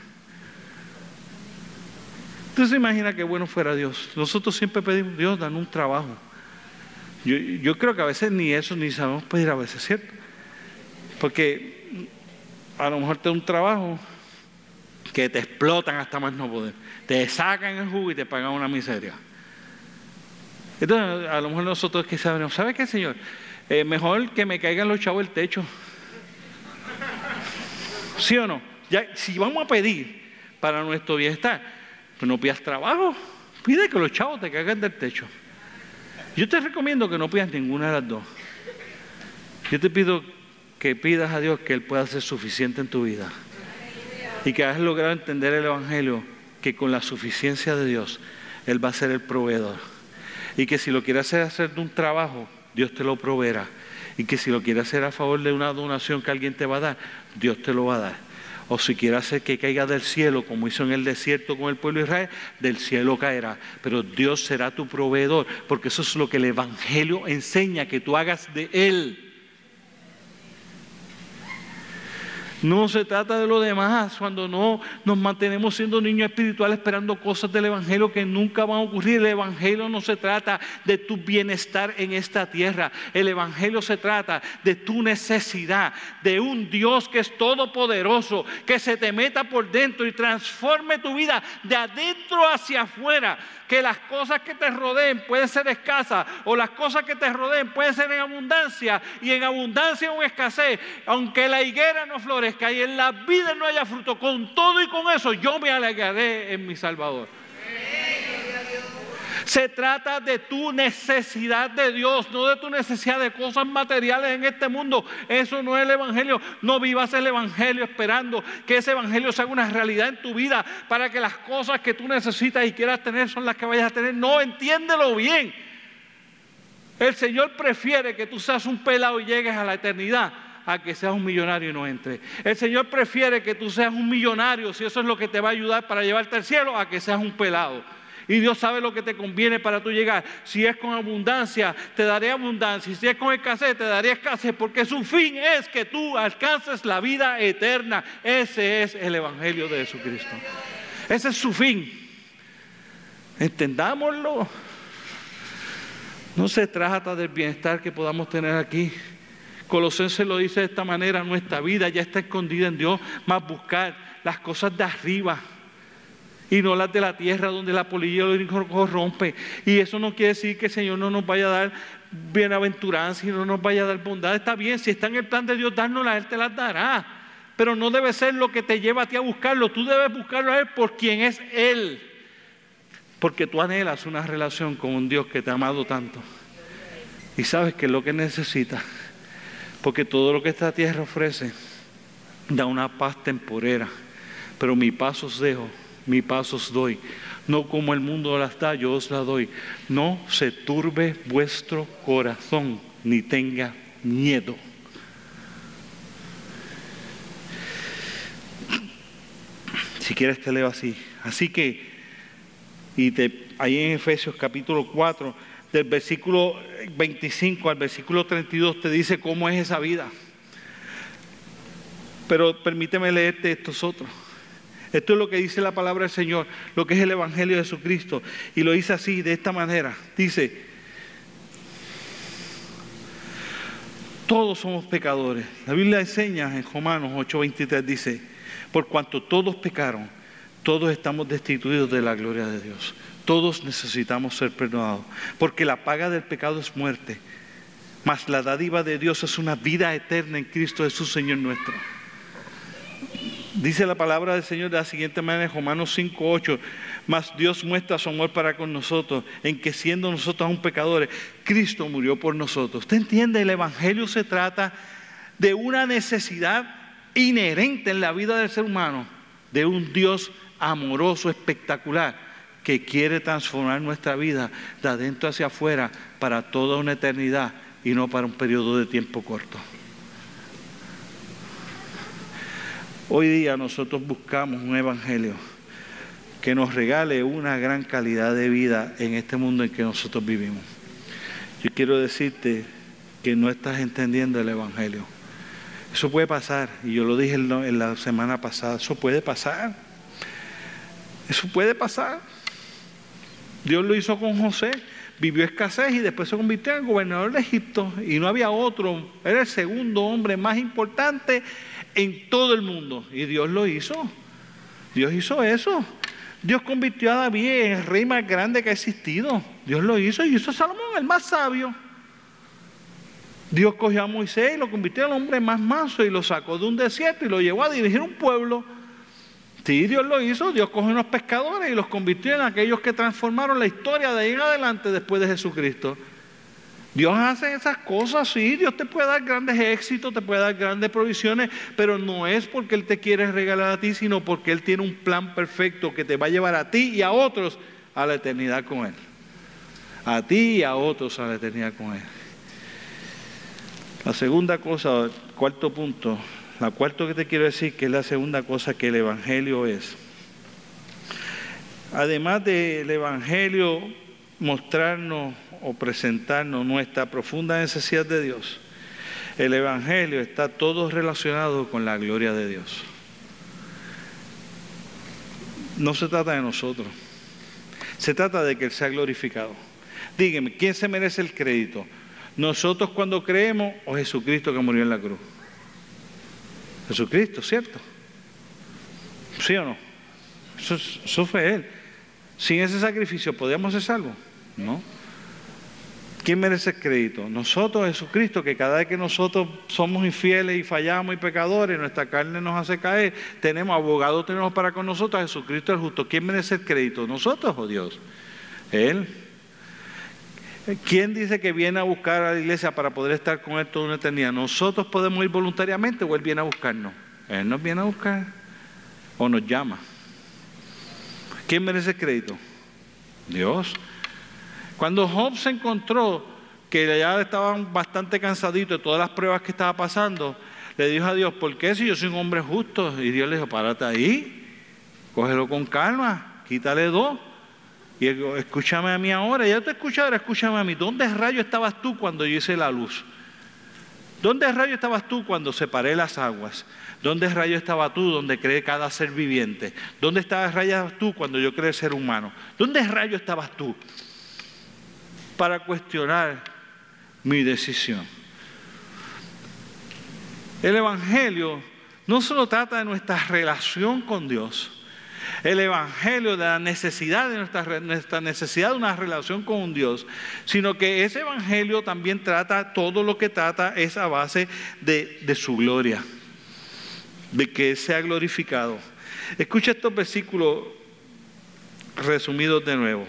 Entonces imagina qué bueno fuera Dios. Nosotros siempre pedimos, Dios, dan un trabajo. Yo, yo, creo que a veces ni eso ni sabemos pedir a veces, ¿cierto? Porque a lo mejor te da un trabajo que te explotan hasta más no poder. Te sacan el jugo y te pagan una miseria. Entonces, a lo mejor nosotros que sabemos, ¿sabe qué, Señor? Eh, mejor que me caigan los chavos del techo. ¿Sí o no? Ya, si vamos a pedir para nuestro bienestar, pues no pidas trabajo, pide que los chavos te caigan del techo. Yo te recomiendo que no pidas ninguna de las dos. Yo te pido que pidas a Dios que Él pueda ser suficiente en tu vida y que has logrado entender el Evangelio, que con la suficiencia de Dios Él va a ser el proveedor. Y que si lo quieres hacer, hacer de un trabajo, Dios te lo proveerá. Y que si lo quieres hacer a favor de una donación que alguien te va a dar, Dios te lo va a dar. O si quieres hacer que caiga del cielo, como hizo en el desierto con el pueblo de Israel, del cielo caerá. Pero Dios será tu proveedor, porque eso es lo que el Evangelio enseña, que tú hagas de Él. No se trata de lo demás cuando no nos mantenemos siendo niños espirituales esperando cosas del Evangelio que nunca van a ocurrir. El Evangelio no se trata de tu bienestar en esta tierra. El Evangelio se trata de tu necesidad, de un Dios que es todopoderoso, que se te meta por dentro y transforme tu vida de adentro hacia afuera que las cosas que te rodeen pueden ser escasas o las cosas que te rodeen pueden ser en abundancia y en abundancia o en escasez, aunque la higuera no florezca y en la vida no haya fruto, con todo y con eso yo me alegraré en mi Salvador. Se trata de tu necesidad de Dios, no de tu necesidad de cosas materiales en este mundo. Eso no es el Evangelio. No vivas el Evangelio esperando que ese Evangelio sea una realidad en tu vida para que las cosas que tú necesitas y quieras tener son las que vayas a tener. No, entiéndelo bien. El Señor prefiere que tú seas un pelado y llegues a la eternidad a que seas un millonario y no entre. El Señor prefiere que tú seas un millonario, si eso es lo que te va a ayudar para llevarte al cielo, a que seas un pelado. Y Dios sabe lo que te conviene para tú llegar. Si es con abundancia, te daré abundancia. Si es con escasez, te daré escasez. Porque su fin es que tú alcances la vida eterna. Ese es el Evangelio de Jesucristo. Ese es su fin. Entendámoslo. No se trata del bienestar que podamos tener aquí. Colosenses lo dice de esta manera, nuestra vida ya está escondida en Dios, más buscar las cosas de arriba y no las de la tierra donde la polilla lo corrompe. Y eso no quiere decir que el Señor no nos vaya a dar bienaventuranza y no nos vaya a dar bondad. Está bien, si está en el plan de Dios dárnoslas, Él te las dará. Pero no debe ser lo que te lleva a ti a buscarlo. Tú debes buscarlo a Él por quien es Él. Porque tú anhelas una relación con un Dios que te ha amado tanto. Y sabes que es lo que necesitas. Porque todo lo que esta tierra ofrece da una paz temporera. Pero mi paso os dejo mi paz os doy. No como el mundo las da, yo os la doy. No se turbe vuestro corazón, ni tenga miedo. Si quieres te leo así. Así que, y te, ahí en Efesios capítulo 4, del versículo 25 al versículo 32 te dice cómo es esa vida. Pero permíteme leerte estos otros. Esto es lo que dice la palabra del Señor, lo que es el Evangelio de Jesucristo. Y lo dice así, de esta manera. Dice, todos somos pecadores. La Biblia enseña en Romanos 8:23, dice, por cuanto todos pecaron, todos estamos destituidos de la gloria de Dios. Todos necesitamos ser perdonados, porque la paga del pecado es muerte, mas la dádiva de Dios es una vida eterna en Cristo Jesús, Señor nuestro. Dice la palabra del Señor de la siguiente manera en Romanos 5:8, mas Dios muestra su amor para con nosotros, en que siendo nosotros aún pecadores, Cristo murió por nosotros. ¿Usted entiende? El Evangelio se trata de una necesidad inherente en la vida del ser humano, de un Dios amoroso, espectacular, que quiere transformar nuestra vida de adentro hacia afuera para toda una eternidad y no para un periodo de tiempo corto. Hoy día nosotros buscamos un evangelio que nos regale una gran calidad de vida en este mundo en que nosotros vivimos. Yo quiero decirte que no estás entendiendo el evangelio. Eso puede pasar, y yo lo dije en la semana pasada, eso puede pasar. Eso puede pasar. Dios lo hizo con José, vivió escasez y después se convirtió en gobernador de Egipto y no había otro, era el segundo hombre más importante en todo el mundo y Dios lo hizo. Dios hizo eso. Dios convirtió a David en el rey más grande que ha existido. Dios lo hizo y hizo a Salomón el más sabio. Dios cogió a Moisés y lo convirtió en el hombre más manso y lo sacó de un desierto y lo llevó a dirigir un pueblo. Sí, Dios lo hizo. Dios cogió unos pescadores y los convirtió en aquellos que transformaron la historia de ahí en adelante después de Jesucristo. Dios hace esas cosas, sí, Dios te puede dar grandes éxitos, te puede dar grandes provisiones, pero no es porque Él te quiere regalar a ti, sino porque Él tiene un plan perfecto que te va a llevar a ti y a otros a la eternidad con Él. A ti y a otros a la eternidad con Él. La segunda cosa, cuarto punto, la cuarto que te quiero decir, que es la segunda cosa que el Evangelio es. Además del Evangelio mostrarnos o presentarnos nuestra profunda necesidad de Dios, el Evangelio está todo relacionado con la gloria de Dios. No se trata de nosotros, se trata de que Él sea glorificado. Dígame, ¿quién se merece el crédito? ¿Nosotros cuando creemos o Jesucristo que murió en la cruz? Jesucristo, ¿cierto? ¿Sí o no? Eso, eso fue Él. Sin ese sacrificio, ¿podríamos ser salvos? No. ¿Quién merece el crédito? Nosotros, Jesucristo, que cada vez que nosotros somos infieles y fallamos y pecadores, nuestra carne nos hace caer, tenemos abogado, tenemos para con nosotros a Jesucristo el justo. ¿Quién merece el crédito? ¿Nosotros o Dios? Él. ¿Quién dice que viene a buscar a la iglesia para poder estar con Él toda una eternidad? ¿Nosotros podemos ir voluntariamente o Él viene a buscarnos? Él nos viene a buscar o nos llama. ¿Quién merece crédito? Dios. Cuando Job se encontró que ya estaban bastante cansaditos de todas las pruebas que estaba pasando, le dijo a Dios, ¿por qué si yo soy un hombre justo? Y Dios le dijo, párate ahí, cógelo con calma, quítale dos. Y escúchame a mí ahora, ya te escuché ahora, escúchame a mí. ¿Dónde rayo estabas tú cuando yo hice la luz? ¿Dónde rayo estabas tú cuando separé las aguas? ¿Dónde rayo estabas tú donde creé cada ser viviente? ¿Dónde estabas rayo tú cuando yo creé el ser humano? ¿Dónde rayo estabas tú? para cuestionar mi decisión. El Evangelio no solo trata de nuestra relación con Dios, el Evangelio de la necesidad de nuestra, nuestra, necesidad de una relación con un Dios, sino que ese Evangelio también trata, todo lo que trata es a base de, de su gloria, de que sea glorificado. Escucha estos versículos resumidos de nuevo.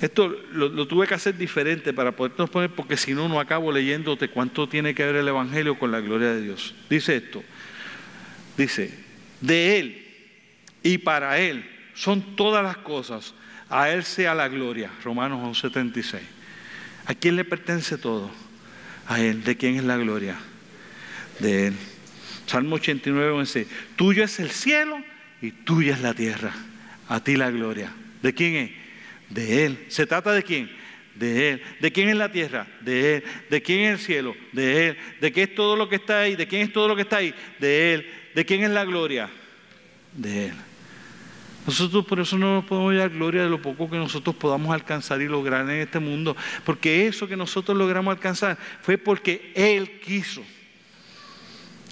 Esto lo, tuve que hacer diferente para podernos poner, porque si no, no acabo leyéndote cuánto tiene que ver el Evangelio con la gloria de Dios. Dice esto, dice, de Él y para Él son todas las cosas, a Él sea la gloria, Romanos 11:36. ¿A quién le pertenece todo? A Él. ¿De quién es la gloria? De Él. Salmo 89 dice, tuyo es el cielo y tuya es la tierra, a ti la gloria. ¿De quién es? De Él. ¿Se trata de quién? De Él. ¿De quién es la tierra? De Él. ¿De quién es el cielo? De Él. ¿De qué es todo lo que está ahí? ¿De quién es todo lo que está ahí? De Él. ¿De quién es la gloria? De Él. Nosotros por eso no nos podemos dar gloria de lo poco que nosotros podamos alcanzar y lograr en este mundo. Porque eso que nosotros logramos alcanzar fue porque Él quiso.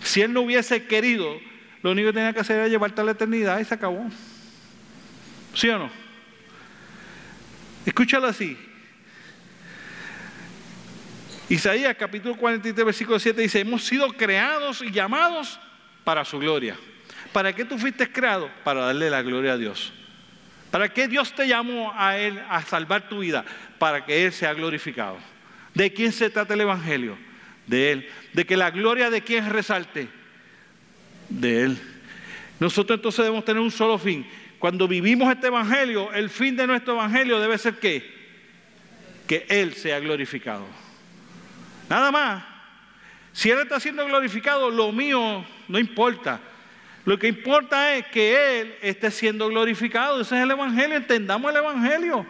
Si Él no hubiese querido, lo único que tenía que hacer era llevarte a la eternidad y se acabó. ¿Sí o no? Escúchalo así. Isaías capítulo 43, versículo 7 dice, hemos sido creados y llamados para su gloria. ¿Para qué tú fuiste creado? Para darle la gloria a Dios. ¿Para qué Dios te llamó a Él a salvar tu vida? Para que Él sea glorificado. ¿De quién se trata el Evangelio? De Él. ¿De que la gloria de quién resalte? De Él. Nosotros entonces debemos tener un solo fin, cuando vivimos este evangelio, el fin de nuestro evangelio debe ser qué? que Él sea glorificado. Nada más. Si Él está siendo glorificado, lo mío no importa. Lo que importa es que Él esté siendo glorificado. Ese es el Evangelio. Entendamos el Evangelio.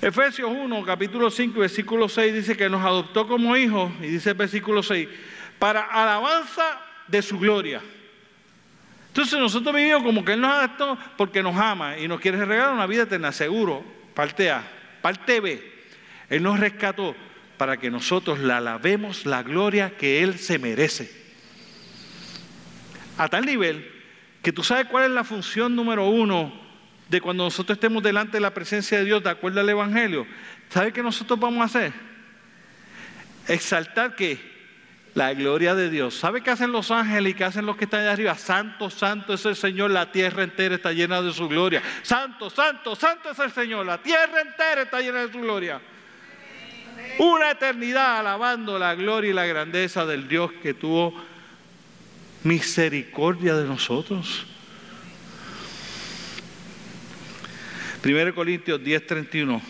Efesios 1, capítulo 5, versículo 6 dice que nos adoptó como hijos, y dice el versículo 6, para alabanza de su gloria. Entonces nosotros vivimos como que Él nos adoptó porque nos ama y nos quiere regalar una vida eterna, seguro. Parte A. Parte B. Él nos rescató para que nosotros la alabemos la gloria que Él se merece. A tal nivel que tú sabes cuál es la función número uno de cuando nosotros estemos delante de la presencia de Dios de acuerdo al Evangelio. ¿Sabes qué nosotros vamos a hacer? Exaltar que la gloria de Dios. ¿Sabe qué hacen los ángeles y qué hacen los que están allá arriba? Santo, santo es el Señor, la tierra entera está llena de su gloria. Santo, santo, santo es el Señor, la tierra entera está llena de su gloria. Una eternidad alabando la gloria y la grandeza del Dios que tuvo misericordia de nosotros. 1 Corintios 10:31,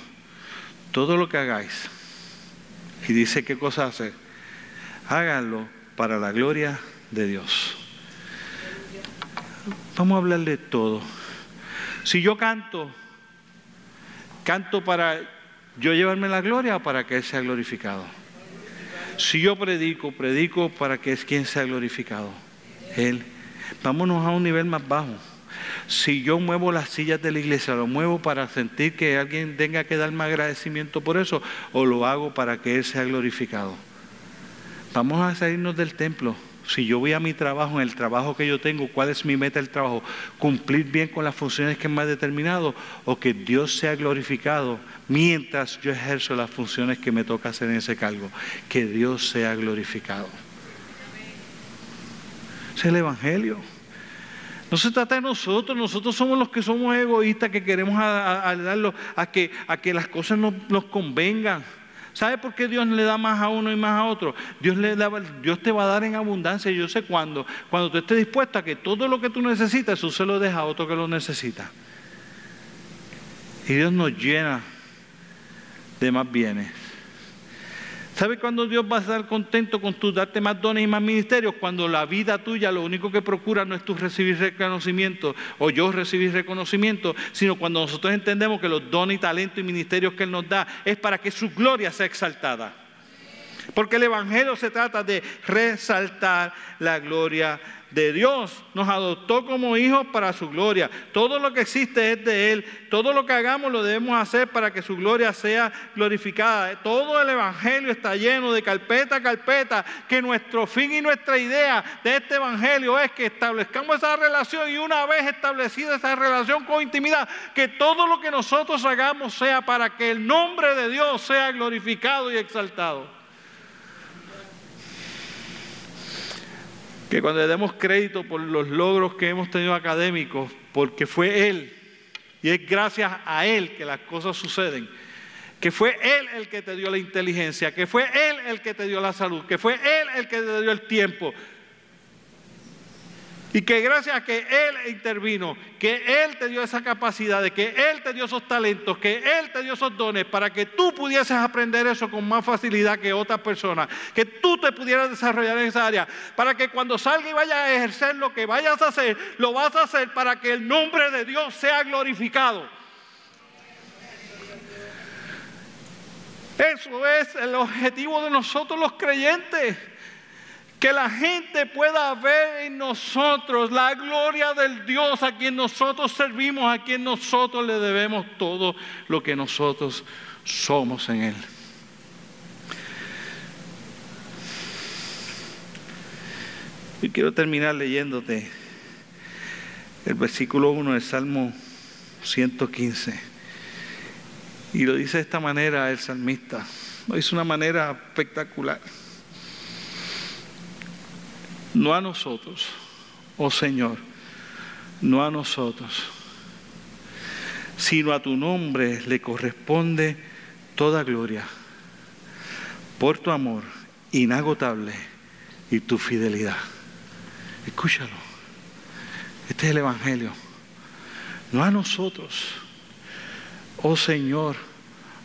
todo lo que hagáis, y dice qué cosa hacer, háganlo para la gloria de Dios. Vamos a hablar de todo. Si yo canto, canto para yo llevarme la gloria para que Él sea glorificado. Si yo predico, predico para que es quien sea glorificado. Él. Vámonos a un nivel más bajo. Si yo muevo las sillas de la iglesia, lo muevo para sentir que alguien tenga que darme agradecimiento por eso, o lo hago para que Él sea glorificado. Vamos a salirnos del templo. Si yo voy a mi trabajo, en el trabajo que yo tengo, ¿cuál es mi meta del trabajo? Cumplir bien con las funciones que me ha determinado o que Dios sea glorificado mientras yo ejerzo las funciones que me toca hacer en ese cargo. Que Dios sea glorificado es el Evangelio. No se trata de nosotros, nosotros somos los que somos egoístas, que queremos ayudarlo a, que, a que las cosas nos, convengan. ¿Sabe por qué Dios le da más a uno y más a otro? Dios, le Dios te va a dar en abundancia. Yo sé cuándo. Cuando tú estés dispuesto a que todo lo que tú necesitas, tú se lo deja a otro que lo necesita. Y Dios nos llena de más bienes. ¿Sabe cuándo Dios va a estar contento con tu darte más dones y más ministerios? Cuando la vida tuya lo único que procura no es tú recibir reconocimiento o yo recibir reconocimiento, sino cuando nosotros entendemos que los dones y talentos y ministerios que Él nos da es para que su gloria sea exaltada. Porque el Evangelio se trata de resaltar la gloria de Dios. Nos adoptó como hijos para su gloria. Todo lo que existe es de Él. Todo lo que hagamos lo debemos hacer para que su gloria sea glorificada. Todo el Evangelio está lleno de carpeta a carpeta. Que nuestro fin y nuestra idea de este Evangelio es que establezcamos esa relación y una vez establecida esa relación con intimidad, que todo lo que nosotros hagamos sea para que el nombre de Dios sea glorificado y exaltado. Que cuando le demos crédito por los logros que hemos tenido académicos, porque fue Él, y es gracias a Él que las cosas suceden, que fue Él el que te dio la inteligencia, que fue Él el que te dio la salud, que fue Él el que te dio el tiempo, y que gracias a que Él intervino, que Él te dio esa capacidad, de que Él te dio esos talentos, que Él te dio esos dones para que tú pudieses aprender eso con más facilidad que otras personas, que tú te pudieras desarrollar en esa área, para que cuando salga y vaya a ejercer lo que vayas a hacer, lo vas a hacer para que el nombre de Dios sea glorificado. Eso es el objetivo de nosotros los creyentes. Que la gente pueda ver en nosotros la gloria del Dios a quien nosotros servimos, a quien nosotros le debemos todo lo que nosotros somos en Él. Y quiero terminar leyéndote el versículo 1 del Salmo 115. Y lo dice de esta manera el salmista. Lo dice de una manera espectacular no a nosotros, oh Señor, no a nosotros, sino a tu nombre le corresponde toda gloria por tu amor inagotable y tu fidelidad. Escúchalo. Este es el Evangelio. No a nosotros, oh Señor,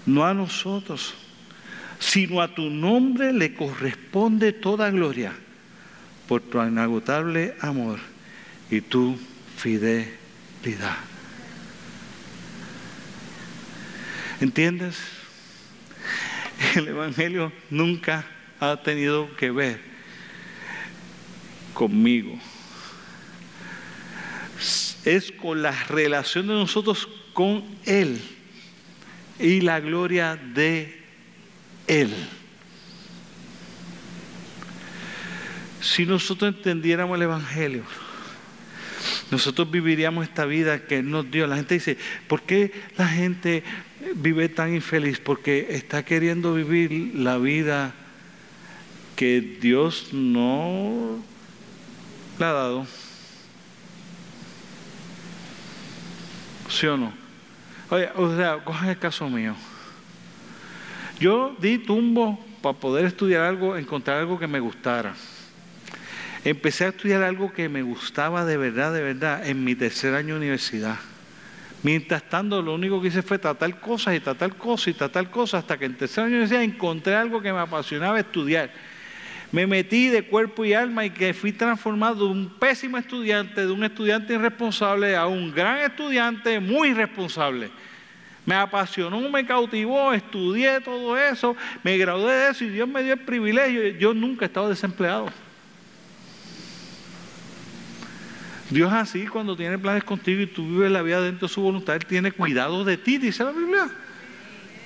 no a nosotros, sino a tu nombre le corresponde toda gloria por tu inagotable amor y tu fidelidad. ¿Entiendes? El Evangelio nunca ha tenido que ver conmigo. Es con la relación de nosotros con Él y la gloria de Él. Si nosotros entendiéramos el Evangelio, nosotros viviríamos esta vida que nos dio. La gente dice, ¿por qué la gente vive tan infeliz? Porque está queriendo vivir la vida que Dios no le ha dado. ¿Sí o no? Oye, o sea, cojan el caso mío. Yo di tumbo para poder estudiar algo, encontrar algo que me gustara. Empecé a estudiar algo que me gustaba de verdad, de verdad, en mi tercer año de universidad. Mientras tanto, lo único que hice fue tratar cosas y tratar cosas y tratar cosas hasta que en tercer año de universidad encontré algo que me apasionaba estudiar. Me metí de cuerpo y alma y que fui transformado de un pésimo estudiante, de un estudiante irresponsable, a un gran estudiante muy responsable. Me apasionó, me cautivó, estudié todo eso, me gradué de eso y Dios me dio el privilegio. Yo nunca he estado desempleado. Dios así, cuando tiene planes contigo y tú vives la vida dentro de su voluntad, Él tiene cuidado de ti, dice la Biblia.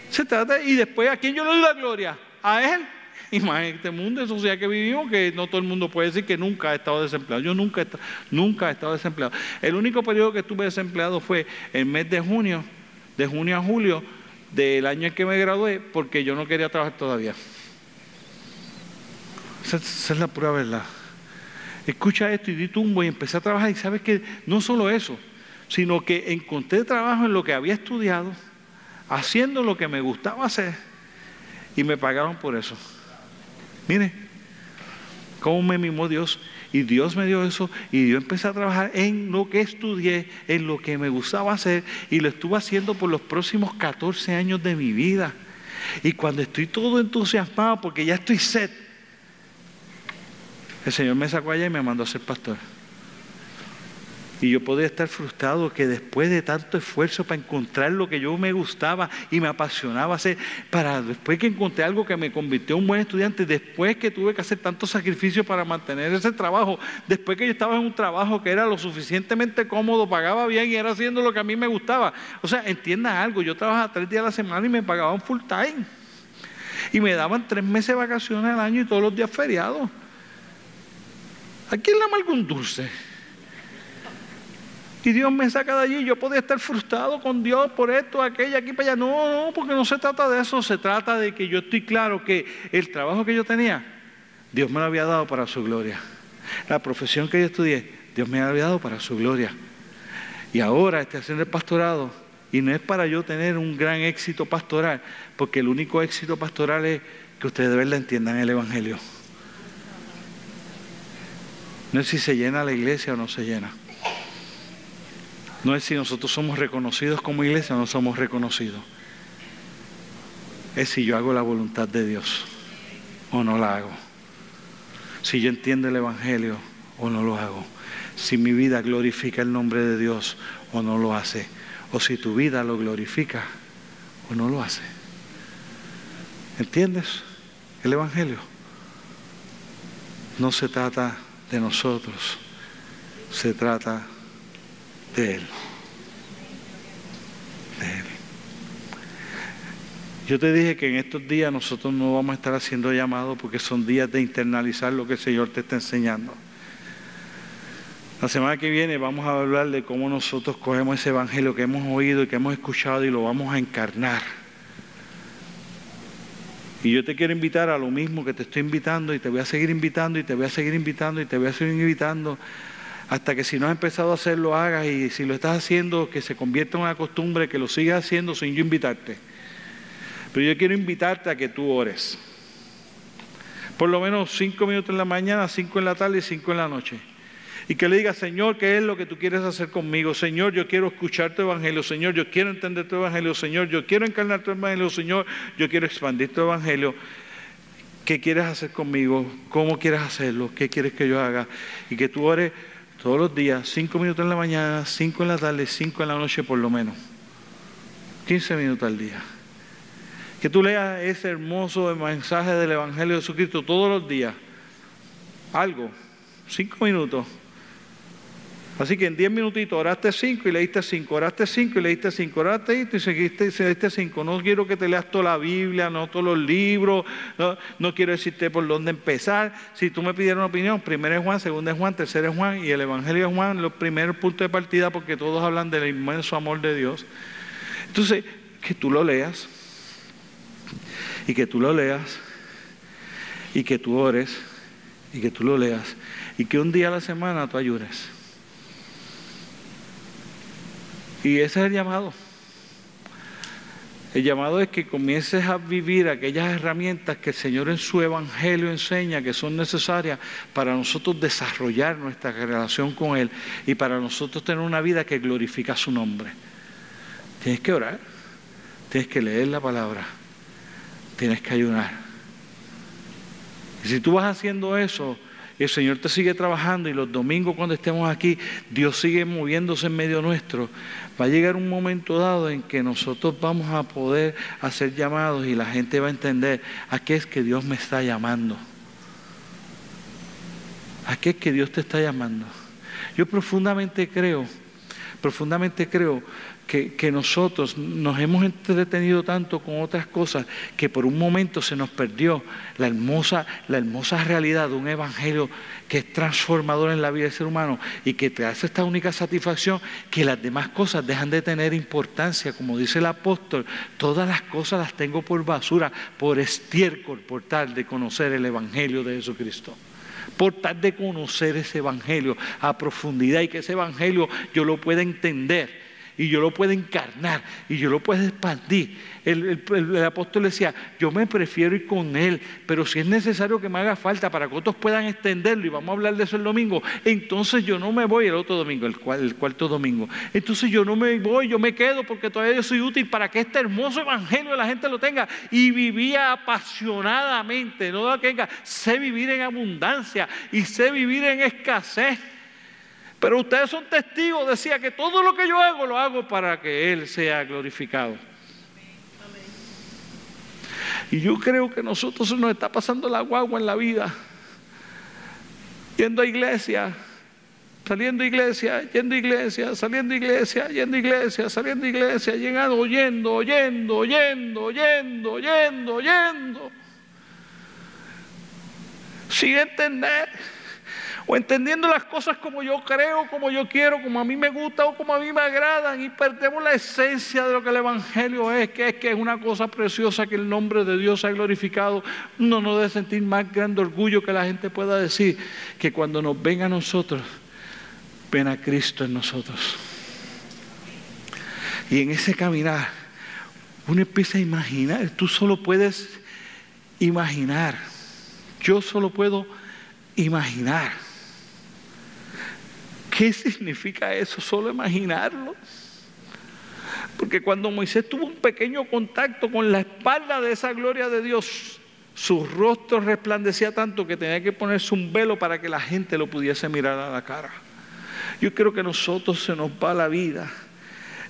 Se trata, y después, ¿a quién yo le doy la gloria? A Él. Imagínate este mundo de sociedad que vivimos, que no todo el mundo puede decir que nunca ha estado desempleado. Yo nunca, nunca he estado desempleado. El único periodo que estuve desempleado fue el mes de junio, de junio a julio del año en que me gradué, porque yo no quería trabajar todavía. Esa, es la pura verdad. Escucha esto y di tumbo y empecé a trabajar y sabes que no solo eso, sino que encontré trabajo en lo que había estudiado, haciendo lo que me gustaba hacer y me pagaron por eso. Mire, cómo me mimó Dios. Y Dios me dio eso y yo empecé a trabajar en lo que estudié, en lo que me gustaba hacer y lo estuve haciendo por los próximos 14 años de mi vida. Y cuando estoy todo entusiasmado porque ya estoy set, el Señor me sacó allá y me mandó a ser pastor. Y yo podía estar frustrado que después de tanto esfuerzo para encontrar lo que yo me gustaba y me apasionaba hacer, para después que encontré algo que me convirtió en un buen estudiante, después que tuve que hacer tanto sacrificio para mantener ese trabajo, después que yo estaba en un trabajo que era lo suficientemente cómodo, pagaba bien y era haciendo lo que a mí me gustaba. O sea, entienda algo, yo trabajaba tres días a la semana y me pagaban full time. Y me daban tres meses de vacaciones al año y todos los días feriados. ¿A quién le ama algún dulce? Y Dios me saca de allí. Yo podía estar frustrado con Dios por esto, aquello, aquí, para allá. No, no, porque no se trata de eso. Se trata de que yo estoy claro que el trabajo que yo tenía, Dios me lo había dado para su gloria. La profesión que yo estudié, Dios me había dado para su gloria. Y ahora estoy haciendo el pastorado. Y no es para yo tener un gran éxito pastoral, porque el único éxito pastoral es que ustedes de verdad entiendan el Evangelio. No es si se llena la iglesia o no se llena. No es si nosotros somos reconocidos como iglesia o no somos reconocidos. Es si yo hago la voluntad de Dios o no la hago. Si yo entiendo el Evangelio o no lo hago. Si mi vida glorifica el nombre de Dios o no lo hace. O si tu vida lo glorifica o no lo hace. ¿Entiendes el Evangelio? No se trata de nosotros, se trata de Él. De Él. Yo te dije que en estos días nosotros no vamos a estar haciendo llamados porque son días de internalizar lo que el Señor te está enseñando. La semana que viene vamos a hablar de cómo nosotros cogemos ese evangelio que hemos oído y que hemos escuchado y lo vamos a encarnar. Y yo te quiero invitar a lo mismo que te estoy invitando y te voy a seguir invitando y te voy a seguir invitando y te voy a seguir invitando hasta que si no has empezado a hacerlo, hagas y si lo estás haciendo, que se convierta en una costumbre, que lo sigas haciendo sin yo invitarte. Pero yo quiero invitarte a que tú ores. Por lo menos cinco minutos en la mañana, cinco en la tarde y cinco en la noche. Y que le diga, Señor, ¿qué es lo que tú quieres hacer conmigo? Señor, yo quiero escuchar tu evangelio. Señor, yo quiero entender tu evangelio. Señor, yo quiero encarnar tu evangelio. Señor, yo quiero expandir tu evangelio. ¿Qué quieres hacer conmigo? ¿Cómo quieres hacerlo? ¿Qué quieres que yo haga? Y que tú ores todos los días, cinco minutos en la mañana, cinco en la tarde, cinco en la noche por lo menos. 15 minutos al día. Que tú leas ese hermoso mensaje del Evangelio de Jesucristo todos los días. Algo, cinco minutos. Así que en diez minutitos oraste cinco y leíste cinco, oraste cinco y leíste cinco, oraste y seguiste y leíste cinco. No quiero que te leas toda la Biblia, no todos los libros, no, quiero decirte por dónde empezar. Si tú me pidieras una opinión, primero es Juan, segundo es Juan, tercero es Juan y el Evangelio es Juan, los primeros puntos de partida porque todos hablan del inmenso amor de Dios. Entonces, que tú lo leas y que tú lo leas y que tú ores y que tú lo leas y que un día a la semana tú ayudes. Y ese es el llamado. El llamado es que comiences a vivir aquellas herramientas que el Señor en su Evangelio enseña que son necesarias para nosotros desarrollar nuestra relación con Él y para nosotros tener una vida que glorifica su nombre. Tienes que orar, tienes que leer la palabra, tienes que ayunar. Y si tú vas haciendo eso, el Señor te sigue trabajando y los domingos cuando estemos aquí, Dios sigue moviéndose en medio nuestro. Va a llegar un momento dado en que nosotros vamos a poder hacer llamados y la gente va a entender a qué es que Dios me está llamando. ¿A qué es que Dios te está llamando? Yo profundamente creo, profundamente creo que, nosotros nos hemos entretenido tanto con otras cosas que por un momento se nos perdió la hermosa, la hermosa realidad de un evangelio que es transformador en la vida del ser humano y que te hace esta única satisfacción que las demás cosas dejan de tener importancia. Como dice el apóstol, todas las cosas las tengo por basura, por estiércol, por tal de conocer el evangelio de Jesucristo por tal de conocer ese evangelio a profundidad y que ese evangelio yo lo pueda entender y yo lo puedo encarnar y yo lo puedo expandir. El, apóstol decía, yo me prefiero ir con él, pero si es necesario que me haga falta para que otros puedan extenderlo, y vamos a hablar de eso el domingo, entonces yo no me voy el otro domingo, el, el cuarto domingo. Entonces yo no me voy, yo me quedo porque todavía yo soy útil para que este hermoso evangelio la gente lo tenga. Y vivía apasionadamente, no que venga, sé vivir en abundancia y sé vivir en escasez. Pero ustedes son testigos, decía que todo lo que yo hago lo hago para que Él sea glorificado. Y yo creo que nosotros nos está pasando la guagua en la vida. Yendo a iglesia, saliendo a iglesia, yendo a iglesia, saliendo a iglesia, yendo a iglesia, saliendo a iglesia, llegando, oyendo, oyendo, oyendo, oyendo, oyendo, oyendo. Sin entender o entendiendo las cosas como yo creo, como yo quiero, como a mí me gusta o como a mí me agradan y perdemos la esencia de lo que el Evangelio es, que es que es una cosa preciosa que el nombre de Dios ha glorificado. No debe sentir más grande orgullo que la gente pueda decir que cuando nos ven a nosotros, ven a Cristo en nosotros. Y en ese caminar, uno empieza a imaginar, tú solo puedes imaginar, yo solo puedo imaginar ¿Qué significa eso? Solo imaginarlo. Porque cuando Moisés tuvo un pequeño contacto con la espalda de esa gloria de Dios, su rostro resplandecía tanto que tenía que ponerse un velo para que la gente lo pudiese mirar a la cara. Yo creo que a nosotros se nos va la vida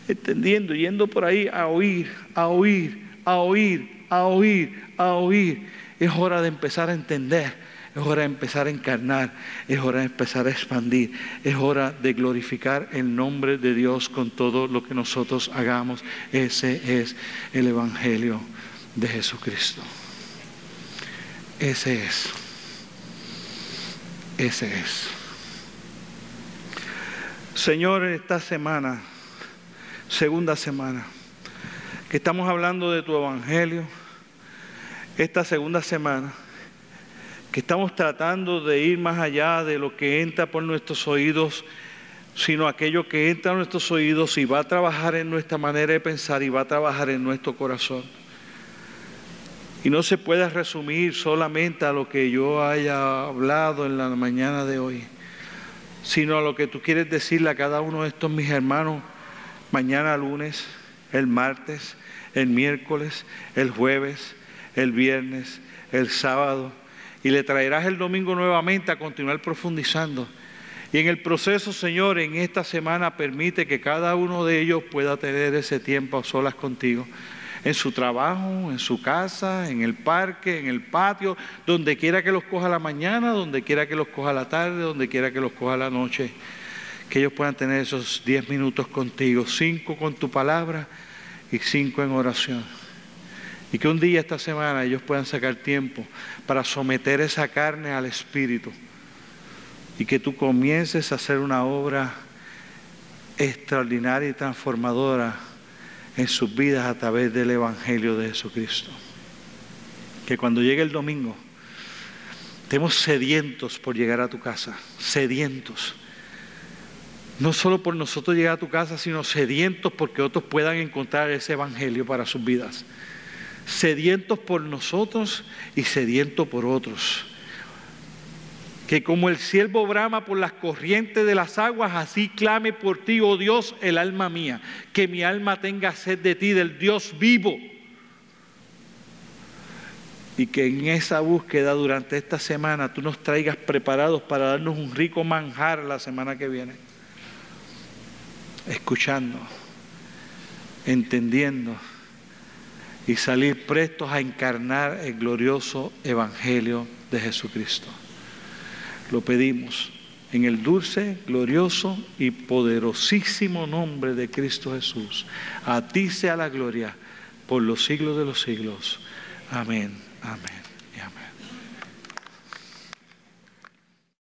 entendiendo, yendo por ahí a oír, a oír, a oír, a oír, a oír. Es hora de empezar a entender es hora de empezar a encarnar, es hora de empezar a expandir, es hora de glorificar el nombre de Dios con todo lo que nosotros hagamos. Ese es el Evangelio de Jesucristo. Ese es. Ese es. Señor, esta semana, segunda semana, que estamos hablando de tu Evangelio, esta segunda semana, estamos tratando de ir más allá de lo que entra por nuestros oídos, sino aquello que entra en nuestros oídos y va a trabajar en nuestra manera de pensar y va a trabajar en nuestro corazón. Y no se puede resumir solamente a lo que yo haya hablado en la mañana de hoy, sino a lo que tú quieres decirle a cada uno de estos mis hermanos mañana lunes, el martes, el miércoles, el jueves, el viernes, el sábado, y le traerás el domingo nuevamente a continuar profundizando. Y en el proceso, Señor, en esta semana permite que cada uno de ellos pueda tener ese tiempo a solas contigo en su trabajo, en su casa, en el parque, en el patio, donde quiera que los coja la mañana, donde quiera que los coja la tarde, donde quiera que los coja la noche. Que ellos puedan tener esos diez minutos contigo, cinco con tu palabra y cinco en oración. Y que un día esta semana ellos puedan sacar tiempo para someter esa carne al Espíritu. Y que tú comiences a hacer una obra extraordinaria y transformadora en sus vidas a través del Evangelio de Jesucristo. Que cuando llegue el domingo, estemos sedientos por llegar a tu casa, sedientos. No solo por nosotros llegar a tu casa, sino sedientos porque otros puedan encontrar ese Evangelio para sus vidas. Sedientos por nosotros y sedientos por otros que como el siervo brama por las corrientes de las aguas, así clame por ti, oh Dios, el alma mía, que mi alma tenga sed de ti, del Dios vivo. Y que en esa búsqueda durante esta semana tú nos traigas preparados para darnos un rico manjar la semana que viene. Escuchando, entendiendo y salir prestos a encarnar el glorioso Evangelio de Jesucristo. Lo pedimos en el dulce, glorioso y poderosísimo nombre de Cristo Jesús. A ti sea la gloria por los siglos de los siglos. Amén. Amén.